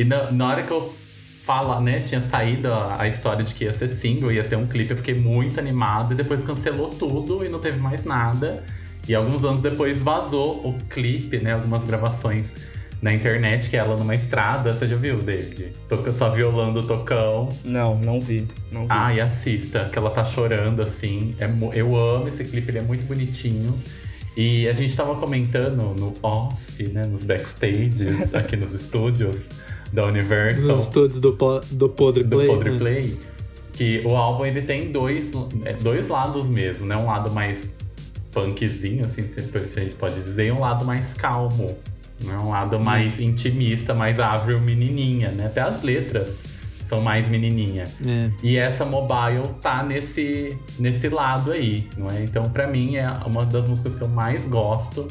E na, na hora que eu fala, né, tinha saído a, a história de que ia ser single, ia ter um clipe, eu fiquei muito animado e depois cancelou tudo e não teve mais nada. E alguns anos depois vazou o clipe, né, algumas gravações na internet, que é ela numa estrada, você já viu, David? Toca, só violando o tocão. Não, não vi. Não vi. Ah, e assista, que ela tá chorando assim. É, eu amo esse clipe, ele é muito bonitinho. E a gente tava comentando no off, né, nos backstages, [laughs] aqui nos estúdios da Universal, Nos estúdios do, po- do Podre do Play. Podre né? Play, que o álbum ele tem dois, é, dois lados mesmo, né? Um lado mais punkzinho, assim, se a gente pode dizer, e um lado mais calmo. Né? Um lado mais intimista, mais Avril menininha, né? Até as letras são mais menininha. É. E essa mobile tá nesse, nesse lado aí, não é? Então, pra mim, é uma das músicas que eu mais gosto.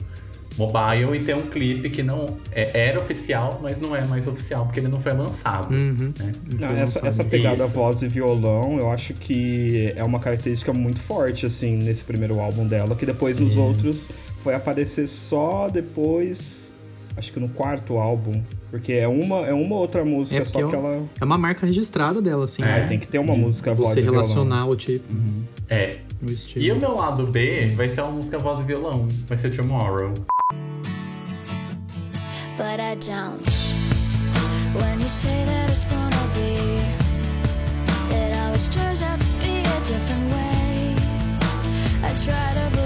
Mobile e tem um clipe que não é- era oficial, mas não é mais oficial, porque ele não foi lançado. Uhum. né? Não, Foi essa, lançado. essa pegada Isso. voz e violão, eu acho que é uma característica muito forte, assim, nesse primeiro álbum dela, que depois nos outros foi aparecer só depois, acho que no quarto álbum, porque é uma, é uma outra música, É só que é um- ela É uma marca registrada dela, assim. É, né? tem que ter uma De música voz Você e violão. relacionar o tipo, É. o. E o meu lado B vai ser uma música voz e violão. Vai ser Tomorrow. But I don't. When you say that it's gonna be, it always turns out to be a different way. I try to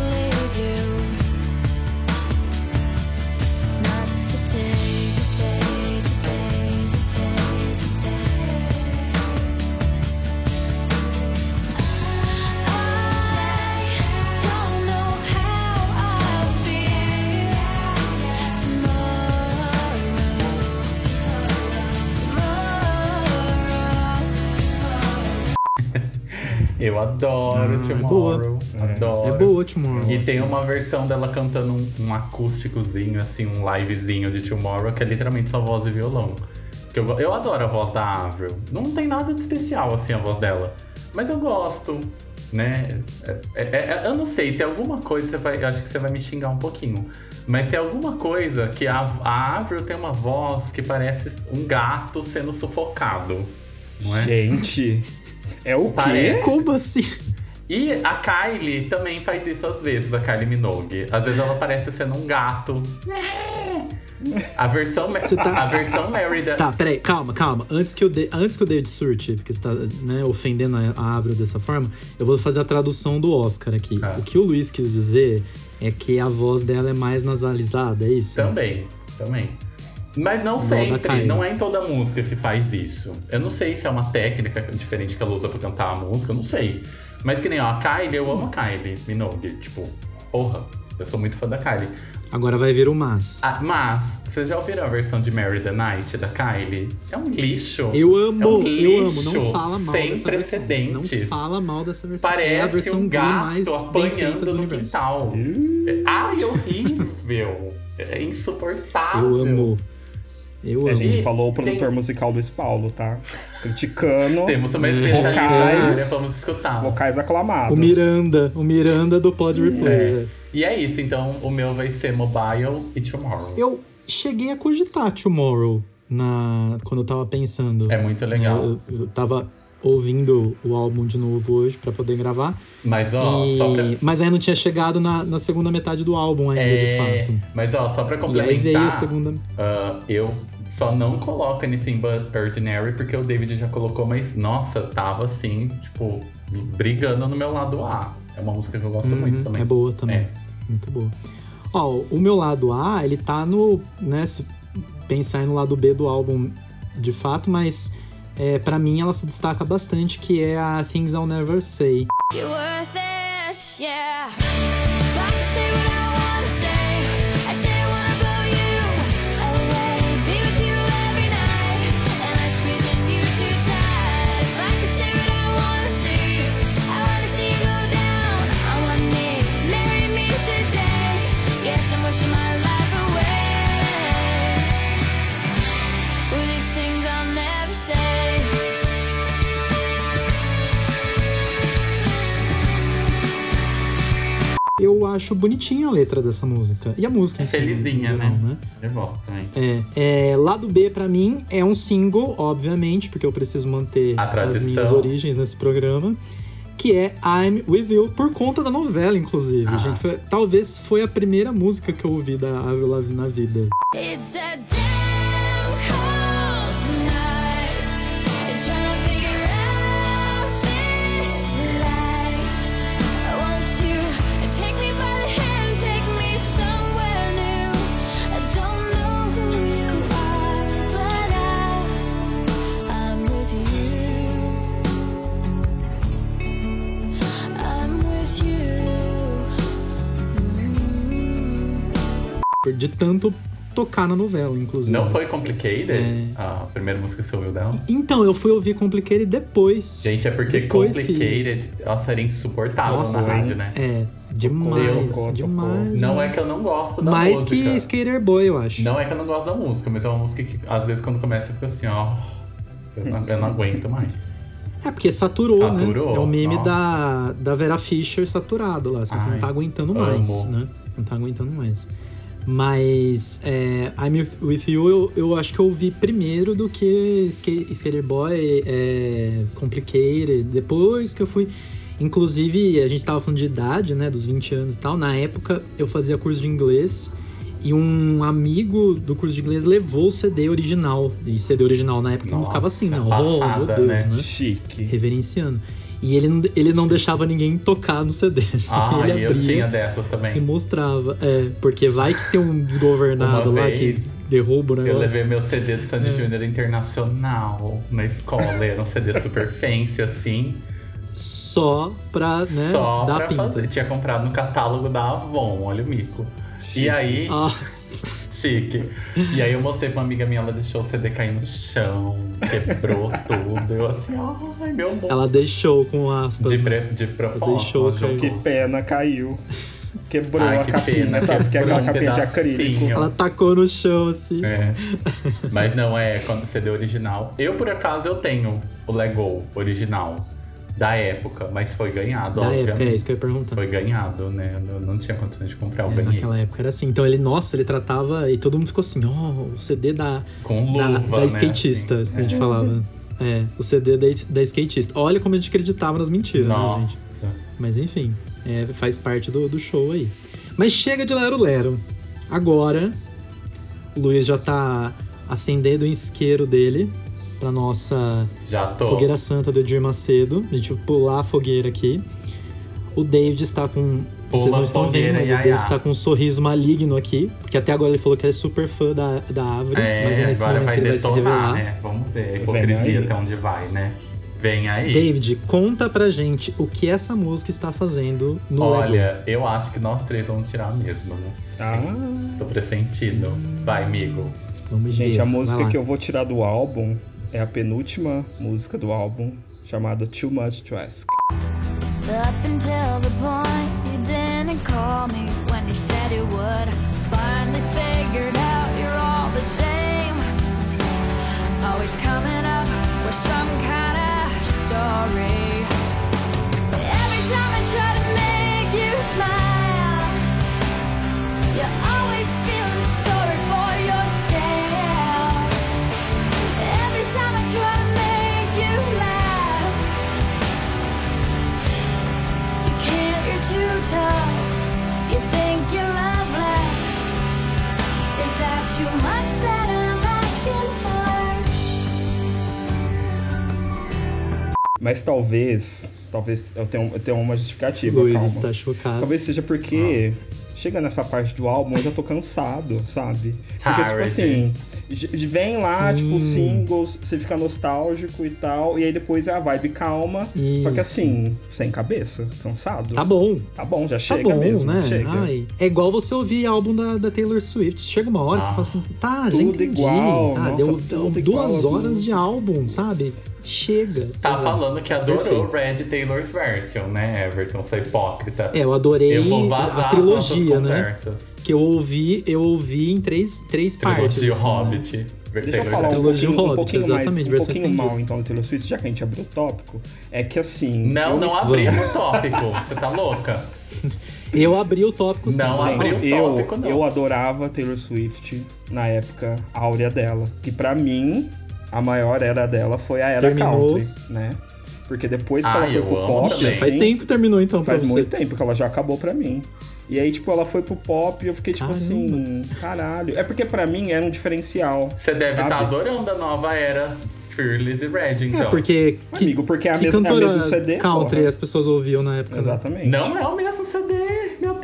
Eu adoro Ah, é Tomorrow. É. Adoro. É boa, Tomorrow. E tem uma versão dela cantando um, um acústicozinho, assim, um livezinho de Tomorrow, que é literalmente só voz e violão. Que eu, eu adoro a voz da Avril. Não tem nada de especial, assim, a voz dela. Mas eu gosto, né? É- é- é- eu não sei, tem alguma coisa, você vai, eu acho que você vai me xingar um pouquinho. Mas tem alguma coisa que a, a Avril tem uma voz que parece um gato sendo sufocado. Não é? Gente, [laughs] é o quê? Parece. Como assim? E a Kylie também faz isso às vezes, a Kylie Minogue. Às vezes ela parece sendo um gato. A versão, tá- a versão Mary da. Tá, peraí, calma, calma. Antes que, eu de... Antes que o David surte, porque você tá né, ofendendo a, a Avril dessa forma, eu vou fazer a tradução do Oscar aqui. Ah. O que o Luiz quis dizer é que a voz dela é mais nasalizada, é isso? Também, também. Mas não sempre, não é em toda música que faz isso. Eu não sei se é uma técnica diferente que ela usa pra cantar a música, eu não sei. Mas que nem, ó, a Kylie, eu amo a Kylie Minogue. Tipo, porra, eu sou muito fã da Kylie. Agora vai vir o mas. Ah, mas, vocês já ouviram a versão de Mary the Night da Kylie? É um lixo. Eu amo, É um eu amo. lixo Não fala mal sem dessa precedentes. versão. Não fala mal dessa versão. Parece é a versão um gato mais apanhando do no universo. quintal. É- Ai, horrível. É insuportável. Eu amo. Eu A amo. gente E falou o produtor tem- musical Luiz Paulo, tá? Criticando [laughs] Temos uma Vocais. vamos escutar. vocais aclamados. O Miranda, o Miranda do Pod Replay. É. E é isso, então o meu vai ser Mobile e Tomorrow. Eu cheguei a cogitar Tomorrow na, quando eu tava pensando. É muito legal. Eu, eu tava ouvindo o álbum de novo hoje pra poder gravar. Mas ó, E- só pra. Mas aí não tinha chegado na, na segunda metade do álbum ainda, É, de fato. mas ó, só pra E aí complementar, veio a segunda. ah, eu só não coloco Anything But Ordinary porque o David já colocou, mas nossa, tava assim, tipo, brigando no meu lado A. É uma música que eu gosto muito Uhum, também. É boa também. É. Muito boa. Ó, o meu lado A, ele tá no. Né, se pensar no lado B do álbum de fato, mas é, para mim ela se destaca bastante, que é a Things I'll Never Say. It, yeah. Say say, say night, see, down me today. My things I'll never say. Eu acho bonitinha a letra dessa música. E a música em É felizinha, geral, né? Eu gosto também. É, é, lado B pra mim é um single, obviamente, porque eu preciso manter as minhas origens nesse programa, que é I'm With You, por conta da novela, inclusive. Ah. Gente, foi- talvez foi a primeira música que eu ouvi da Avril Lavigne na vida. It's a damn De tanto tocar na novela, inclusive. Não foi Complicated? É. A primeira música que você ouviu dela? Então, eu fui ouvir Complicated depois. Gente, é porque Depois que- Complicated, nossa, era insuportável Nossa, na rádio, né? É, demais, tocou, demais. Não é que eu não gosto da Mais música. que Skater Boy, eu acho. Não é que eu não gosto da música, mas é uma música que às vezes quando começa eu fico assim, ó. Eu não, eu não aguento mais. É porque saturou, Saturou, né? É o meme nossa. da, da Vera Fischer saturado lá. Vocês não tá aguentando amo. mais, né? Não tá aguentando mais. Mas é, I'm With You eu, eu acho que eu ouvi primeiro do que Ska- Skater Boy, é, Complicated. Depois que eu fui. Inclusive, a gente tava falando de idade, né? Dos 20 anos e tal. Na época, eu fazia curso de inglês. E um amigo do curso de inglês levou o CD original. E CD original na época não Nossa, ficava assim, não. oh, meu passada, Deus, né? né? Chique. reverenciando. E ele, não- ele não deixava ninguém tocar no CD. [laughs] Ah, ele e eu tinha dessas e também. mostrava. É, porque vai que tem um desgovernado Uma lá vez, que derruba o Eu negócio. levei meu CD do É. Sandy Júnior Internacional na escola. Era um CD super [laughs] fancy, assim. Só pra, né, só dar pra pinta. fazer. Tinha comprado no catálogo da Avon, olha o mico. E aí, Nossa. Chique. E aí eu mostrei pra uma amiga minha, ela deixou o CD cair no chão, quebrou [laughs] tudo. Eu assim, ai meu amor. Ela deixou com aspas. De, né? pre, de propósito. Deixou jogou. Que pena, caiu. Quebrou Ai, a que capinha, pena, sabe? Que é aquela quebrou um capinha de acrílico. Ela tacou no chão, assim. É. Mas não é quando CD original. Eu, por acaso, eu tenho o Lego original da época, mas foi ganhado, Da obviamente. época, é isso que eu ia perguntar. Foi ganhado, né? Eu não tinha condições de comprar, eu É, ganhei. naquela época era assim. Então ele, nossa, ele tratava. E todo mundo ficou assim, ó, o CD da, Com da, luva, da né? skatista, assim. a gente falava. É, o CD da, da skatista. Olha como a gente acreditava nas mentiras, né, Nossa. gente? Mas enfim, é, faz parte do, do show aí. Mas chega de Lero Lero. Agora, o Luiz já tá acendendo o isqueiro dele pra nossa Já tô. fogueira santa do Edir Macedo. A gente vai pular a fogueira aqui. O David está com. vocês Pula não a estão fogueira, vendo, mas o Yaya. David está com um sorriso maligno aqui. Porque até agora ele falou que é super fã da, da árvore. É, mas é nesse agora momento vai que ele vai se detonar, revelar. né? Vamos ver a hipocrisia até onde vai, né? Vem aí. David, conta pra gente o que essa música está fazendo no Lego. Olha, eu acho que nós três vamos tirar mesmo. Não sei. Ah, Tô pressentindo. Vai, amigo. Vamos gente, ver. a música que eu vou tirar do álbum é a penúltima música do álbum, chamada Too Much to Ask. Up Mas talvez, talvez eu tenha, eu tenha uma justificativa, Luiz calma. está chocado. Talvez seja porque chega nessa parte do álbum eu já tô cansado, sabe? Porque, tipo assim, vem lá, Sim. tipo, singles, você fica nostálgico e tal, e aí depois é a vibe calma. Só que Isso. assim, sem cabeça, cansado. Tá bom. Tá bom, já Tá chega bom, mesmo, né? chega. Ai, é igual você ouvir álbum da, da Taylor Swift. Chega uma hora que você Ah. fala assim, tá, já Tudo entendi. igual, tá, nossa, deu, tudo deu igual duas as horas de álbum, sabe? Chega. Tá Exato. falando que adorou Perfeito. Red Taylor's Version, né, Everton? Você é hipócrita. É, eu adorei eu vou vazar a trilogia, né? Que eu ouvi, eu ouvi em três, três partes. Trilogia assim, né? Hobbit. Deixa eu falar um Trilogia pouquinho, um Hobbit, pouquinho mais, exatamente, um versão pouquinho mal então do Taylor Swift, já que a gente abriu o tópico, é que assim... Não, eu não abrimos o tópico. Você tá louca? [laughs] Eu abri o tópico sim. Não abri o eu, tópico, não. eu adorava Taylor Swift na época áurea dela. Que pra mim, a maior era dela foi a era Terminou. country, né? Porque depois que Ah, ela foi pro pop. Já faz assim, tempo que terminou então pra faz você. muito tempo que ela já acabou pra mim. E aí, tipo, ela foi pro pop e eu fiquei tipo Caramba. assim, caralho. É porque pra mim era um diferencial. Você deve estar adorando a nova era Fearless e Red, então. É, porque. Que, Amigo, porque é a que mes- é mesmo CD, country porra. as pessoas ouviam na época. né? Exatamente. Não é o mesmo CD, meu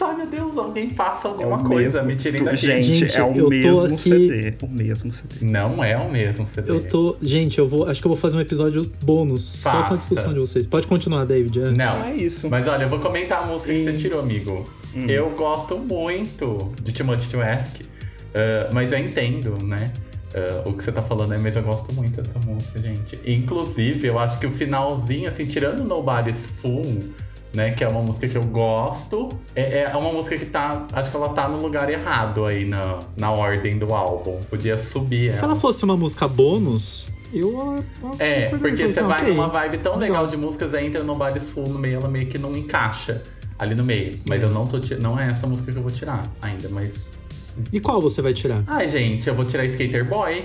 Deus. Ai, meu Deus, alguém faça É alguma o coisa. mesmo. Me tirem daqui. Gente, Gente, é eu o mesmo aqui- CD. O mesmo CD. Não é o mesmo CD. Eu tô. Gente, eu vou. Acho que eu vou fazer um episódio bônus só com a Faça. discussão de vocês. Pode continuar, David. é. Não. É isso. Mas olha, eu vou comentar a música que você Hum. tirou, amigo. Eu gosto muito de Timothy to Ask, uh, mas eu entendo, né? uh, o que você tá falando aí, mas eu gosto muito dessa música, gente. Inclusive, eu acho que o finalzinho, assim, tirando Nobody's Fool, né? Que é uma música que eu gosto. É, é uma música que tá. Acho que ela tá no lugar errado aí na, na ordem do álbum. Podia subir. Se ela. ela fosse uma música bônus, eu. eu É, eu porque pensei, você vai ok, numa vibe tão legal. legal de músicas, aí entra Nobody's Fool no meio, ela meio que não encaixa ali no meio. Mas eu não tô não é essa música que eu vou tirar ainda, mas. E qual você vai tirar? Ai, gente, eu vou tirar Skater Boy.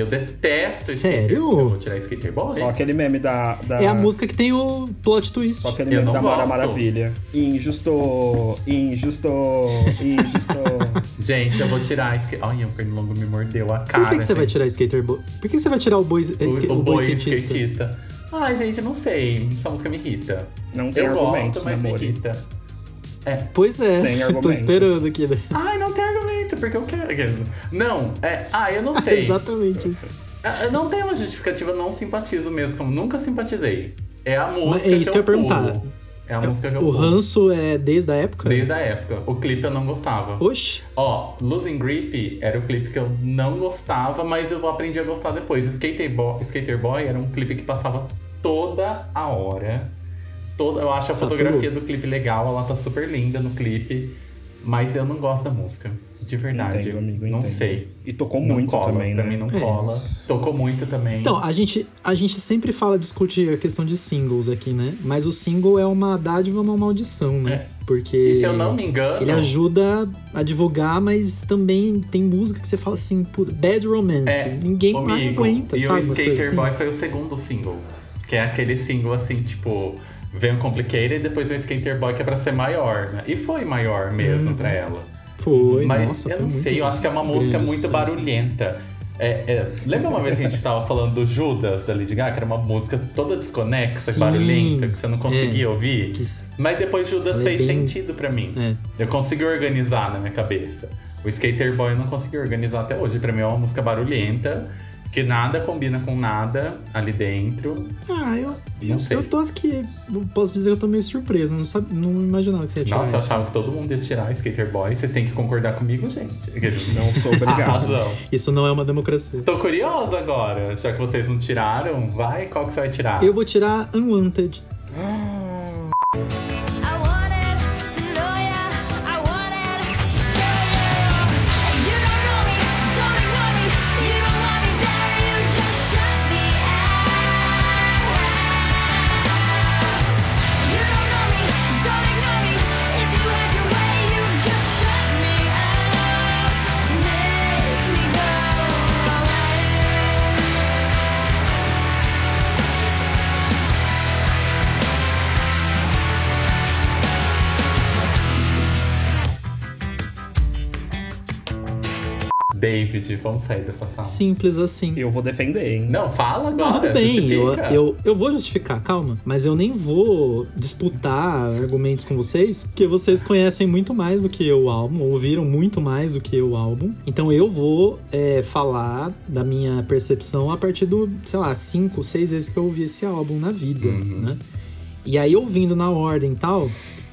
Eu detesto Sério? Skater Eu vou tirar Skater Boy. Só aquele meme da. da- É a música que tem o plot twist. Só aquele Eu meme da Mara. Maravilha. Injusto, injusto, injusto. [laughs] Gente, eu vou tirar Skater. Ai, o Pernilongo me mordeu a cara. Por que, que você vai tirar Skater Boy? Por que você vai tirar o boy, o, o o skatista? skatista. Ai, gente, não sei. Essa música me irrita. Não tem Eu argumentos, gosto, mas me irrita. É. Pois é, Sem [laughs] tô argumentos. esperando aqui, né? Ai, não tem porque eu quero. Não, é. Ah, eu não [laughs] sei. Exatamente. Ah, Não tem uma justificativa, não simpatizo mesmo, como nunca simpatizei. É a música. Mas é isso que eu ia perguntar. É a música que eu O pulo. ranço é desde a época? Desde a época. O clipe eu não gostava. Oxi. Ó, Losing Grip era o clipe que eu não gostava, mas eu aprendi a gostar depois. Skater Boy, Skater Boy era um clipe que passava toda a hora. Toda, eu acho a Saturou. fotografia do clipe legal, ela tá super linda no clipe, mas eu não gosto da música. De verdade. Entendo, amigo, não entendo. sei. E tocou Não muito cola, também, pra né? mim não É. cola. Tocou muito também. Então, a gente, a gente sempre fala, discute a questão de singles aqui, né? Mas o single é uma dádiva, uma maldição, né? É. Porque e se eu não me engano. ele ajuda a divulgar, mas também tem música que você fala assim, puta, Bad Romance. É, Ninguém mais aguenta, e sabe? o umas Skater assim. Boy foi o segundo single. Que é aquele single assim, tipo, vem o Complicated e depois vem o Skater Boy, que é pra ser maior, né? E foi maior mesmo Uhum. pra ela. Foi, Mas nossa, eu foi não sei, eu acho que é uma música muito sucesso. barulhenta. É, é, lembra uma vez que a gente tava falando do Judas, da Lady Gaga, que era uma música toda desconexa, e Sim, barulhenta, que você não conseguia é. ouvir? Que- Mas depois Judas é fez bem- sentido pra mim. É. Eu consegui organizar na minha cabeça. O Skater Boy eu não consegui organizar até hoje. Pra mim é uma música barulhenta, que nada combina com nada ali dentro. Ah, eu, Não eu, sei. eu tô aqui, posso dizer que eu tô meio surpreso, não, sabe, não imaginava que você ia tirar Nossa, eu achava que todo mundo ia tirar Skater Boy. Vocês têm que concordar comigo, gente. Não sou obrigado. razão. Isso não é uma democracia. Tô curiosa agora, já que vocês não tiraram. Vai, qual que você vai tirar? Eu vou tirar Unwanted. I David, vamos sair dessa sala. Simples assim. Eu vou defender, hein? Não, fala agora. Não, tudo bem, eu, eu, eu vou justificar, calma. Mas eu nem vou disputar argumentos com vocês, porque vocês conhecem muito mais do que eu o álbum, ouviram muito mais do que eu o álbum. Então eu vou é, falar da minha percepção a partir do, sei lá, cinco, seis vezes que eu ouvi esse álbum na vida, Uhum. né? E aí, ouvindo na ordem e tal,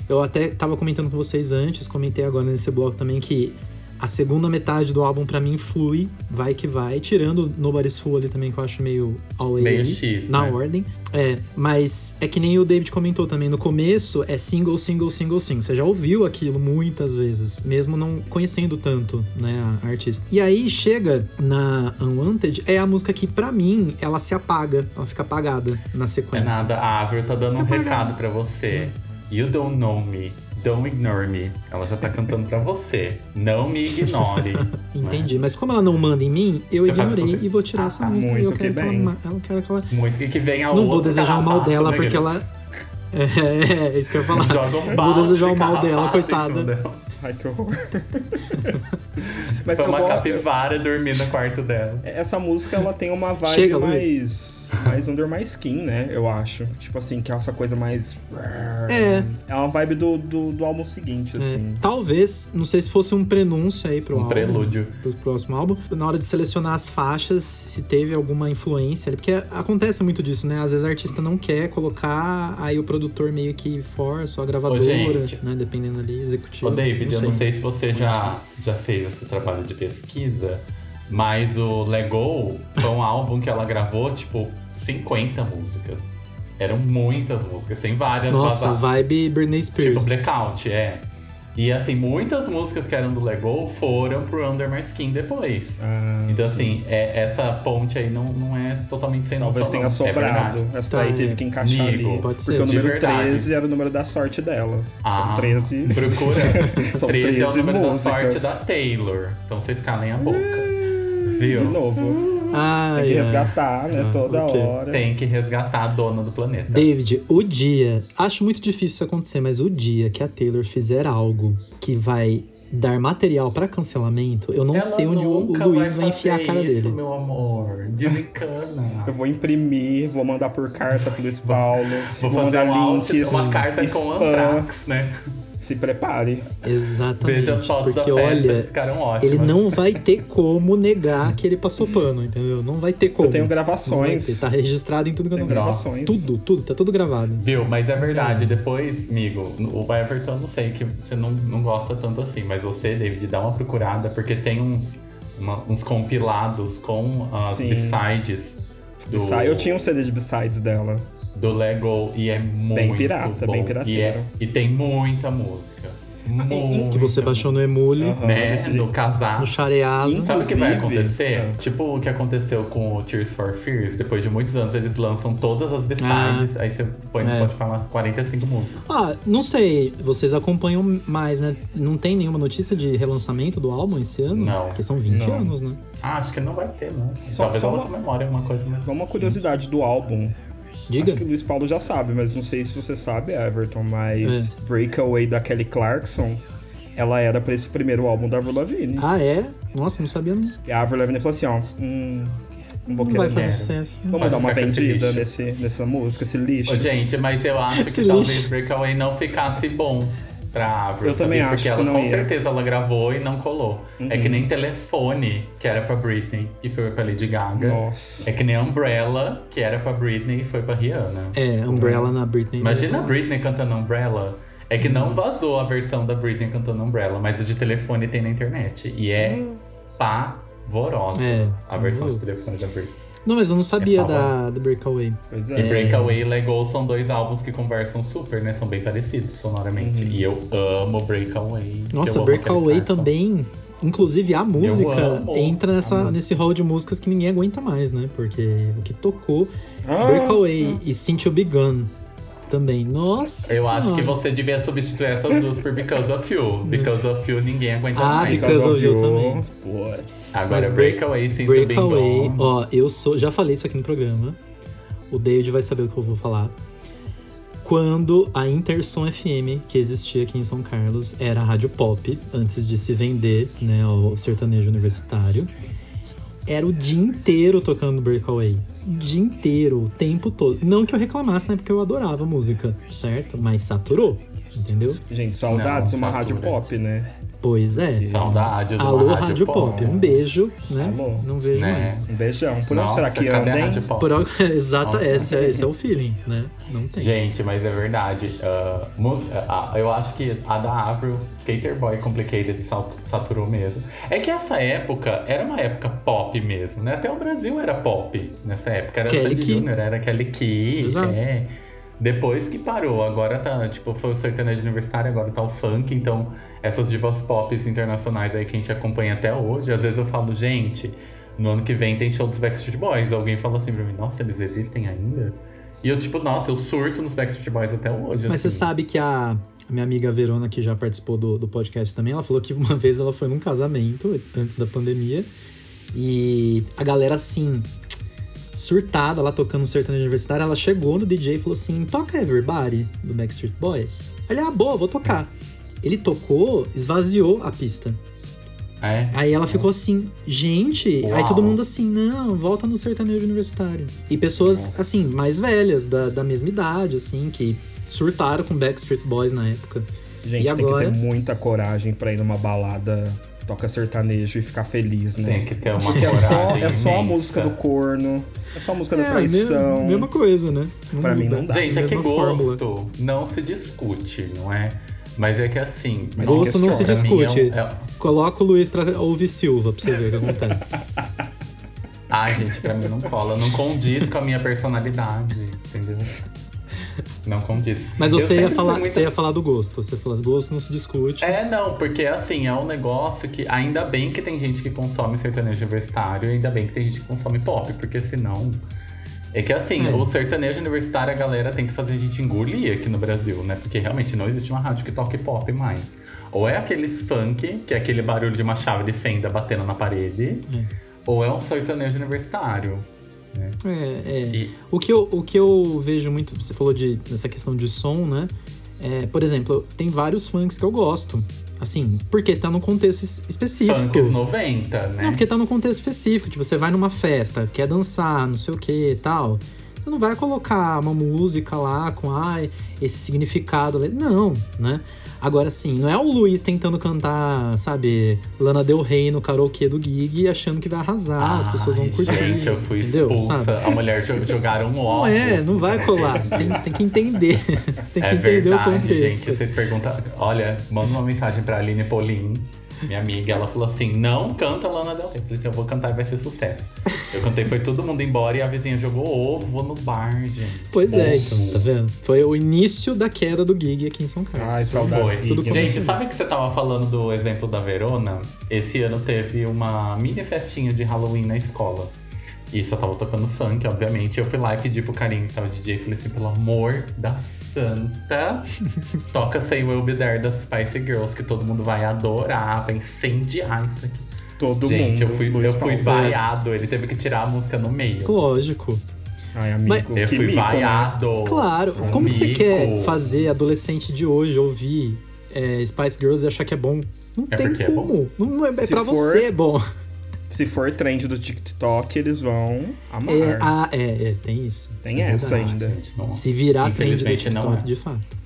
eu até tava comentando com vocês antes, comentei agora nesse bloco também que a segunda metade do álbum pra mim flui, vai que vai, tirando Nobody's Fool ali também, que eu acho meio all Meio X, na né? ordem. É, mas é que nem o David comentou também, no começo é single, single, single, single. Você já ouviu aquilo muitas vezes, mesmo não conhecendo tanto, né, a artista. E aí chega na Unwanted, é a música que pra mim ela se apaga, ela fica apagada na É sequência. nada, a Avril tá dando um Fica recado pra você. You don't know me. Don't ignore me. Ela já tá cantando pra você. Não me ignore. [laughs] Entendi, mas como ela não manda em mim, eu Você ignorei e vou tirar Ah, essa tá. música e eu Muito quero que que, ela, ela quero que ela. Muito. E que vem a Não vou desejar o mal dela né, porque que ela. [laughs] É, é isso que eu ia falar. [laughs] Joga um Vou desejar o mal dela, coitada. Ai, que horror. [laughs] Mas Foi uma capivara dormir no quarto dela. Essa música, ela tem uma vibe Chega, mais... mais Under My Skin, né? Eu acho. Tipo assim, que é essa coisa mais... É. É uma vibe do, do, do álbum seguinte, É, assim. talvez, não sei se fosse um prenúncio aí pro Um álbum. prelúdio. Pro próximo álbum. Na hora de selecionar as faixas, se teve alguma influência. Porque acontece muito disso, né? Às vezes o artista não quer colocar, aí o produtor meio que força, ou a gravadora, gente. né? Dependendo ali, executivo. Ô, David, eu não sei se você já, já fez esse trabalho de pesquisa, mas o Lego foi um álbum que ela gravou, tipo, 50 músicas. Eram muitas músicas, tem várias Nossa, vazadas. vibe Britney Spears. Tipo, Blackout, é. E assim, muitas músicas que eram do Lego foram pro Under My Skin depois. Ah, Então, sim. assim, é, essa ponte aí não, não é totalmente sem Talvez noção. tenha não. É sobrado. verdade. Essa Tá, daí é. teve que encaixar Amigo, ali. pode Porque ser. o De número verdade. 13 era o número da sorte dela. Ah, São 13. Procura. [laughs] São 13 é o 13 número da músicas. sorte da Taylor. Então vocês calem a boca. Viu? De novo. Ah, Tem que é. resgatar, né? Ah, toda hora. Tem que resgatar a dona do planeta. David, o dia. Acho muito difícil isso acontecer, mas o dia que a Taylor fizer algo que vai dar material pra cancelamento, eu não Ela sei onde o, Luiz vai, vai enfiar a cara isso, dele. meu amor. Desencana. Eu vou imprimir, vou mandar por carta pro Luiz Paulo. Vou vou fazer mandar um links. uma carta com spam. Anthrax, né? Se prepare. Exatamente. Veja as fotos porque da festa, olha, ficaram ótimas. ele não vai ter como negar que ele passou pano, entendeu? Não vai ter como. Eu tenho gravações. ter, Tá registrado em tudo que eu Tenho não gravações. Tudo, tudo, tá tudo gravado. Viu, mas é verdade. Depois, amigo, o Everton, eu não sei que você não, não gosta tanto assim, mas você, David, dá uma procurada, porque tem uns, uma- uns compilados com as. B-sides do, Eu tinha um CD de B-sides dela. Do Lego e é muito pirata, bom. bem e, pirateiro. é, e tem muita música. Muito. Que você baixou no Emule, Aham, né, no casar. no Shareasa. Sabe o que vai acontecer? ah. Tipo o que aconteceu com o Tears for Fears. Depois de muitos anos, eles lançam todas as B-sides. aí você põe no é. Spotify umas 45 músicas. Ah, não sei, vocês acompanham mais, né? Não tem nenhuma notícia de relançamento do álbum esse ano? Não. Porque são 20 Não. anos, né? Ah, acho que não vai ter, não. Só- Talvez só ela uma- comemore uma coisa mais. Só uma curiosidade do álbum. Diga. Acho que o Luiz Paulo já sabe, mas não sei se você sabe, Everton, mas É. Breakaway da Kelly Clarkson, ela era pra esse primeiro álbum da Avril Lavigne. Ah, é? Nossa, não sabia não. E a Avril Lavigne falou assim, ó, hum, vou Não vai fazer não. sucesso. Vamos Pode dar uma vendida nesse, nessa música, esse lixo. Ô, gente, mas eu acho que Esse talvez lixo. Breakaway não ficasse bom pra Avril, Eu também acho Porque que ela não com ia. certeza ela gravou e não colou. É Uhum. que nem Telefone, que era pra Britney, que foi pra Lady Gaga. Nossa. É que nem Umbrella, que era pra Britney e foi pra Rihanna. É, Umbrella na Britney. Imagina a Britney cantando Umbrella. É que não vazou a versão da Britney cantando Umbrella, mas o de telefone tem na internet. E é pavorosa É, a versão de uh. telefone da Britney. Não, mas eu não sabia É da, da Breakaway. Pois E é. Breakaway e Lego são dois álbuns que conversam super, né? São bem parecidos sonoramente. Uhum. E eu amo Breakaway. Nossa, Breakaway também. Inclusive a música entra a nessa, música. nesse hall de músicas que ninguém aguenta mais, né? Porque o que tocou Ah, Breakaway e Since You Begun também. Nossa Eu acho que Senhora. você devia substituir essas duas por Because of You. [laughs] Because of You ninguém aguenta Ah, mais. Because of You também. Putz. Agora Mas Break- Breakaway, Since Breakaway, ó, eu sou. Já falei isso aqui no programa. O David vai saber o que eu vou falar. Quando a Intersom FM, que existia aqui em São Carlos, era a rádio pop, antes de se vender né, ao sertanejo universitário, era o dia inteiro tocando Breakaway. O dia inteiro, o tempo todo. Não que eu reclamasse, né? Porque eu adorava a música, certo? Mas saturou, entendeu? Gente, saudades de uma rádio pop, né? Pois é. Saudades, uma Alô, Rádio Pop. Um beijo, né? Alô. Não vejo Né? mais. Um beijão. Por onde será que anda, hein? Rádio Pop? Por, [laughs] Nossa. esse, é, esse é o feeling, né? Não tem. Gente, mas é verdade. ah, música, ah, eu acho que a da Avril, Skater Boy Complicated, sat- saturou mesmo. É que essa época era uma época pop mesmo, né? Até o Brasil era pop nessa época. Era Kelly Sandy Key. Jr., era Kelly Key. Exato. É. Depois que parou, agora tá, tipo, foi o sertanejo universitário, agora tá o funk, então essas divas pop internacionais aí que a gente acompanha até hoje, às vezes eu falo, gente, no ano que vem tem show dos Backstreet Boys. Alguém fala assim pra mim, nossa, eles existem ainda? E eu, tipo, nossa, eu surto nos Backstreet Boys até hoje. Mas você assim. sabe que a, a minha amiga Verona, que já participou do, do podcast também, ela falou que uma [laughs] vez ela foi num casamento, antes da pandemia, e a galera, assim, surtada lá tocando sertanejo universitário, ela chegou no DJ e falou assim: toca Everybody do Backstreet Boys. Ele, ah, boa, vou tocar. Ele tocou, esvaziou a pista. É? Aí ela ficou assim, gente. Aí Uau. todo mundo assim, não, volta no sertanejo universitário. E pessoas, Nossa. assim, mais velhas, da, da mesma idade, assim, que surtaram com Backstreet Boys na época. Gente, E tem agora? que ter muita coragem pra ir numa balada, toca sertanejo e ficar feliz, né? Tem que ter uma Porque é só, coragem é só a música do corno, é só a música da É, traição. me- mesma coisa, né? Pra mim muda. não dá. Gente, é que Mesma fórmula. gosto não se discute, não é? Mas é que assim... Mas Gosto não se pra mim discute. É um, é- Coloca o Luiz pra ouvir Silva pra você ver o que acontece. [laughs] Ai, gente, pra mim não cola. Não condiz com a minha personalidade, entendeu? [laughs] Não condiz. Mas Eu você ia, falar, muito- você ia falar do gosto. Você falou, gosto não se discute. É, não, porque assim, é um negócio que ainda bem que tem gente que consome sertanejo universitário, e ainda bem que tem gente que consome pop, porque senão. É que assim, É. o sertanejo universitário a galera tem que fazer a gente engolir aqui no Brasil, né? Porque realmente não existe uma rádio que toque pop mais. Ou é aqueles funk, que é aquele barulho de uma chave de fenda batendo na parede. É. ou é um sertanejo universitário. Né? É, é. E O que, eu, o que eu vejo muito, você falou de, dessa questão de som, né? É, por exemplo, tem vários funks que eu gosto. Assim, porque tá num contexto es- específico. funks 90, né? Não, porque tá num contexto específico. Tipo, você vai numa festa, quer dançar, não sei o que e tal. Você não vai colocar uma música lá com, ai, esse significado. Não, né? Agora, sim, não é o Luiz tentando cantar, sabe, Lana Del Rey no karaokê do Gig achando que vai arrasar, as pessoas vão curtir. Gente, eu fui entendeu? expulsa. Sabe? A mulher jo- jogaram um Não óculos. é, não vai colar. Você tem, tem que entender. [laughs] tem que É entender verdade, o contexto. gente. Vocês perguntam. Olha, manda uma mensagem pra Aline Polin, minha amiga. Ela falou assim: não canta Lana Del Rey. Eu falei assim: eu vou cantar e vai ser sucesso. Eu cantei, foi todo mundo embora e a vizinha jogou ovo no bar, gente. Pois é, Ovo. então, tá vendo? Foi o início da queda do Gig aqui em São Carlos. Ai. Tudo Gente, começou. sabe que você tava falando do exemplo da Verona? Esse ano teve uma mini festinha de Halloween na escola. E só tava tocando funk, obviamente. Eu fui lá e pedi pro carinho que tava DJ e falei assim, pelo amor da santa, [laughs] toca Say Will Be There das Spice Girls, que todo mundo vai adorar, vai incendiar isso aqui. Todo Gente, mundo. eu fui, Luiz eu fui vaiado, ele teve que tirar a música no meio. Lógico. Ai, amigo. Mas- Eu que fui mico, né? vaiado. Claro. Um Como que você mico. quer fazer adolescente de hoje ouvir é, Spice Girls e achar que é bom? Não É tem é como. não é, é Se pra for- você é bom. Se for trend do TikTok, eles vão amar. É, ah, é, é, tem isso. Tem É essa verdade. ainda. Gente, não- Se virar trend do TikTok, é. de fato.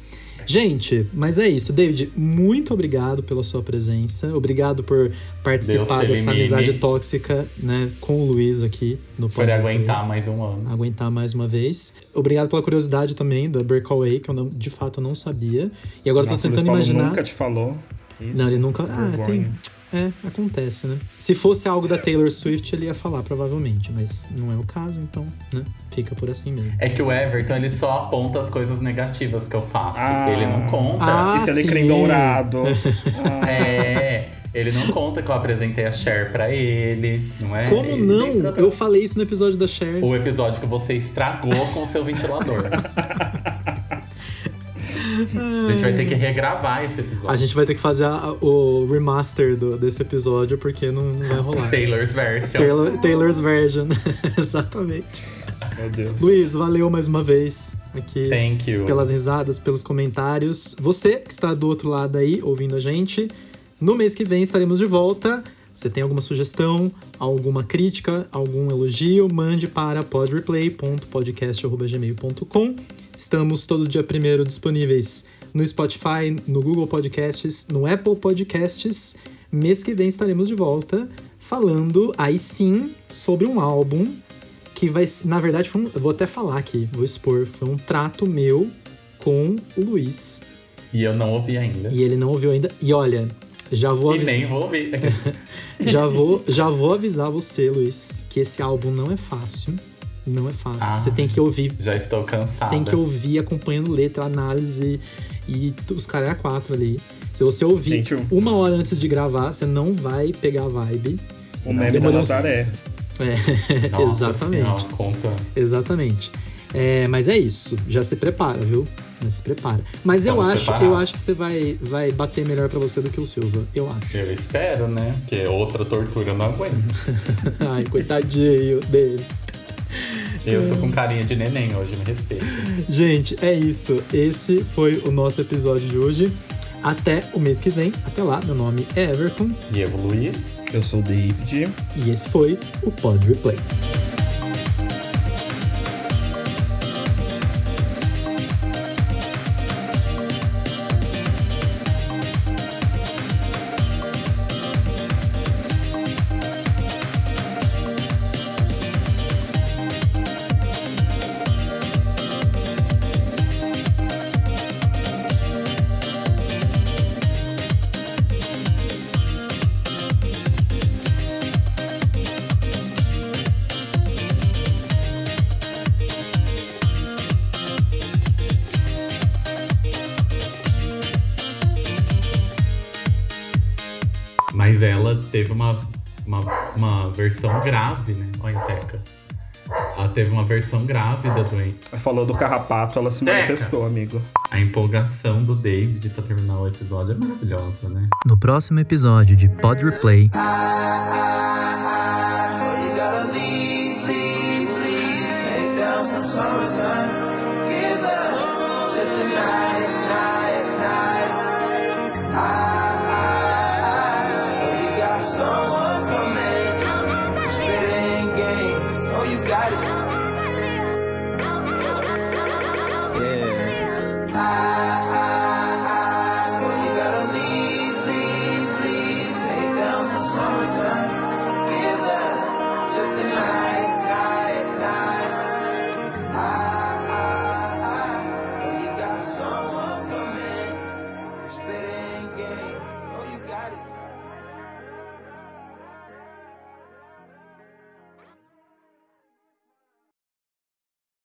Gente, mas é isso. David, muito obrigado pela sua presença. Obrigado por participar dessa amizade tóxica, né, com o Luiz aqui no Foi Pode aguentar mais um ano. aguentar mais uma vez. Obrigado pela curiosidade também da Breakaway, que eu não- de fato eu não sabia. E agora eu Nossa, tô o Luiz tentando Paulo imaginar. nunca te falou. Isso. Não, ele nunca. Ah, Vergonha. tem. É, acontece, né? Se fosse algo da Taylor Swift, ele ia falar, provavelmente. Mas não é o caso, então, né? Fica por assim mesmo. É que o Everton, ele só aponta as coisas negativas que eu faço. Ah. Ele não conta. Ah, Esse alecrim dourado. [laughs] Ah, É, ele não conta que eu apresentei a Cher pra ele, não é? Como Ele não? Eu falei isso no episódio da Cher. O episódio que você estragou com o seu ventilador. [laughs] A gente vai ter que regravar esse episódio. A gente vai ter que fazer a- o remaster do- desse episódio, porque não, não vai rolar. Taylor's version. Taylor- Taylor's version. [laughs] Exatamente. Meu Deus. Luiz, valeu mais uma vez aqui. Thank you. pelas risadas, pelos comentários. Você que está do outro lado aí, ouvindo a gente, no mês que vem estaremos de volta. Você tem alguma sugestão, alguma crítica, algum elogio, mande para podreplay.podcast.gmail.com. Estamos todo dia primeiro disponíveis no Spotify, no Google Podcasts, no Apple Podcasts. Mês que vem estaremos de volta falando aí sim sobre um álbum que vai, na verdade, foi um, eu vou até falar aqui, vou expor, foi um trato meu com o Luiz. E eu não ouvi ainda. E ele não ouviu ainda. E olha, já vou E avisar, nem vou ouvir. [laughs] já vou, já vou avisar você, Luiz, que esse álbum não é fácil. Não é fácil. Ah. Você tem que ouvir, Já estou você cansada. tem que ouvir acompanhando letra, análise e os caras é a quatro ali. Se você ouvir Gente, o- uma hora antes de gravar, você não vai pegar a vibe. O meme da um- Nazaré. É, Nossa [laughs] exatamente. Senhora, conta. Exatamente. É, mas é isso. Já se prepara, viu? Já se prepara. Mas eu acho, preparados. eu acho que você vai, vai bater melhor pra você do que o Silva. Eu acho. Eu espero, né? Porque outra tortura eu não aguento. [laughs] Ai, coitadinho dele. Eu tô com carinha de neném hoje, me respeita. Gente, é isso. Esse foi o nosso episódio de hoje. Até o mês que vem. Até lá. Meu nome é Everton. E eu, Luiz. Eu sou o David. E esse foi o Pod Replay. Grave, né? Olha a Teca. Ela teve uma versão grave da doença. Falou do carrapato, ela se Teca. manifestou, amigo. A empolgação do David pra terminar o episódio é maravilhosa, né? No próximo episódio de Pod Replay. I